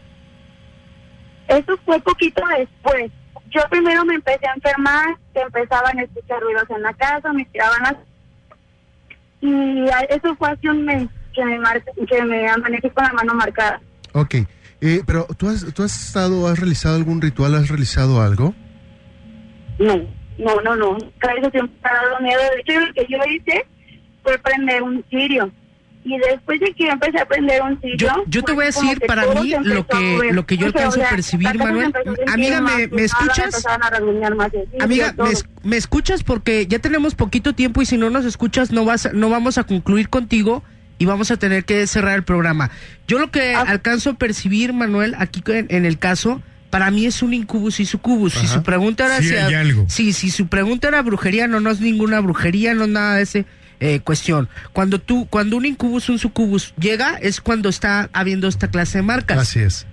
Eso fue poquito después. Yo primero me empecé a enfermar, que empezaban a escuchar ruidos en la casa, me tiraban las... Y eso fue hace un mes que me, mar- que me amanecí con la mano marcada. Ok, eh, pero ¿tú has, ¿tú has estado, has realizado algún ritual, has realizado algo? No, no, no, no. Cada vez siempre me ha dado miedo. De hecho, lo que yo hice fue prender un cirio. Y después de que yo empecé a prender un cirio... Yo, yo te voy a como decir para mí lo a que lo que yo O sea, alcanzo o a sea, percibir, casa se Manuel. a Amiga, ¿me, me escuchas? a Amiga. ¿me, es- me escuchas? Porque ya tenemos poquito tiempo y si no nos escuchas no vas a- no vamos a concluir contigo y vamos a tener que cerrar el programa. Yo lo que Ah. alcanzo a percibir, Manuel, aquí en, en el caso, para mí es un incubus y sucubus. Si su pregunta era Sí si hay algo. Sí, si su pregunta era brujería, no, no es ninguna brujería, no es nada de ese eh, cuestión. Cuando tú, cuando un incubus, un sucubus llega, es cuando está habiendo esta clase de marcas. Así es.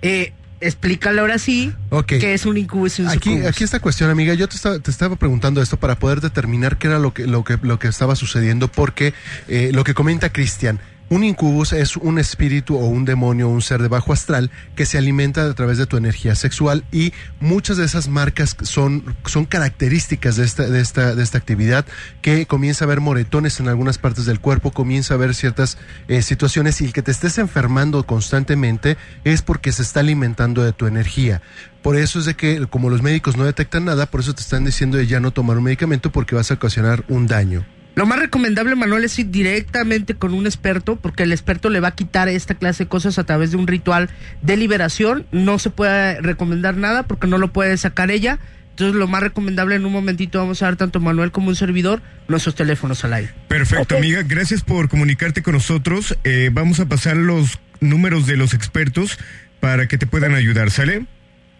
Eh, explícale ahora sí Ok. que es un incubus y un Aquí, sucubus. aquí esta cuestión, amiga, yo te estaba, te estaba preguntando esto para poder determinar qué era lo que, lo que, lo que estaba sucediendo, porque eh, lo que comenta Cristian, Un incubus es un espíritu o un demonio, un ser de bajo astral que se alimenta a través de tu energía sexual y muchas de esas marcas son, son características de esta, de, esta, de esta actividad que comienza a haber moretones en algunas partes del cuerpo, comienza a haber ciertas eh, situaciones y el que te estés enfermando constantemente es porque se está alimentando de tu energía. Por eso es de que como los médicos no detectan nada, por eso te están diciendo de ya no tomar un medicamento porque vas a ocasionar un daño. Lo más recomendable, Manuel, es ir directamente con un experto, porque el experto le va a quitar esta clase de cosas a través de un ritual de liberación. No se puede recomendar nada porque no lo puede sacar ella. Entonces, lo más recomendable en un momentito vamos a dar tanto Manuel como un servidor nuestros teléfonos al aire. Perfecto, amiga. Gracias por comunicarte con nosotros. Eh, vamos a pasar los números de los expertos para que te puedan ayudar, ¿sale?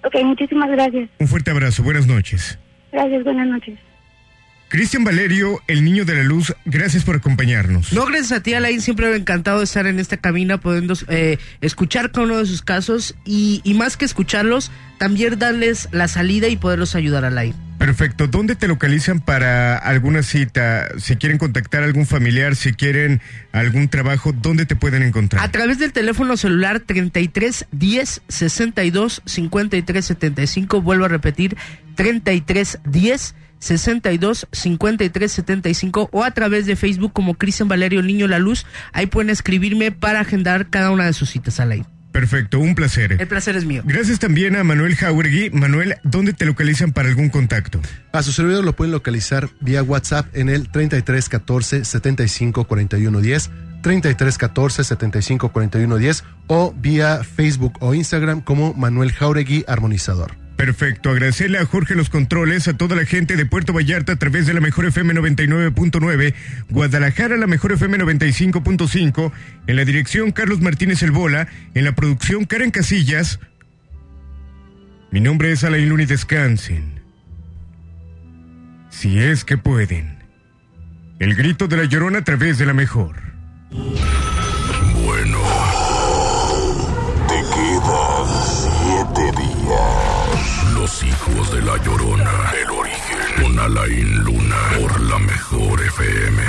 Ok, muchísimas gracias. Un fuerte abrazo. Buenas noches. Gracias, buenas noches. Cristian Valerio, el niño de la luz, gracias por acompañarnos. No, gracias a ti, Alain. Siempre me ha encantado estar en esta cabina, pudiendo eh, escuchar cada uno de sus casos y, y, más que escucharlos, también darles la salida y poderlos ayudar, Alain. Perfecto. ¿Dónde te localizan para alguna cita? Si quieren contactar a algún familiar, si quieren algún trabajo, ¿dónde te pueden encontrar? A través del teléfono celular 33 10 62 53 75. Vuelvo a repetir, 33 10 62 53 75 o a través de Facebook como Cristian Valerio Niño La Luz. Ahí pueden escribirme para agendar cada una de sus citas al aire. Perfecto, un placer. El placer es mío. Gracias también a Manuel Jauregui. Manuel, ¿dónde te localizan para algún contacto? A su servidor lo pueden localizar vía WhatsApp en el 33 14 75 41 10. 33 14 75 41 10 o vía Facebook o Instagram como Manuel Jauregui Armonizador. Perfecto, agradecerle a Jorge los controles, a toda la gente de Puerto Vallarta a través de la Mejor FM 99.9, Guadalajara la Mejor FM 95.5, en la dirección Carlos Martínez El Bola, en la producción Karen Casillas. Mi nombre es Alain Luni, descansen. Si es que pueden. El grito de la llorona a través de la Mejor. Los hijos de la llorona. El origen. Con Alain Luna. Por la mejor FM.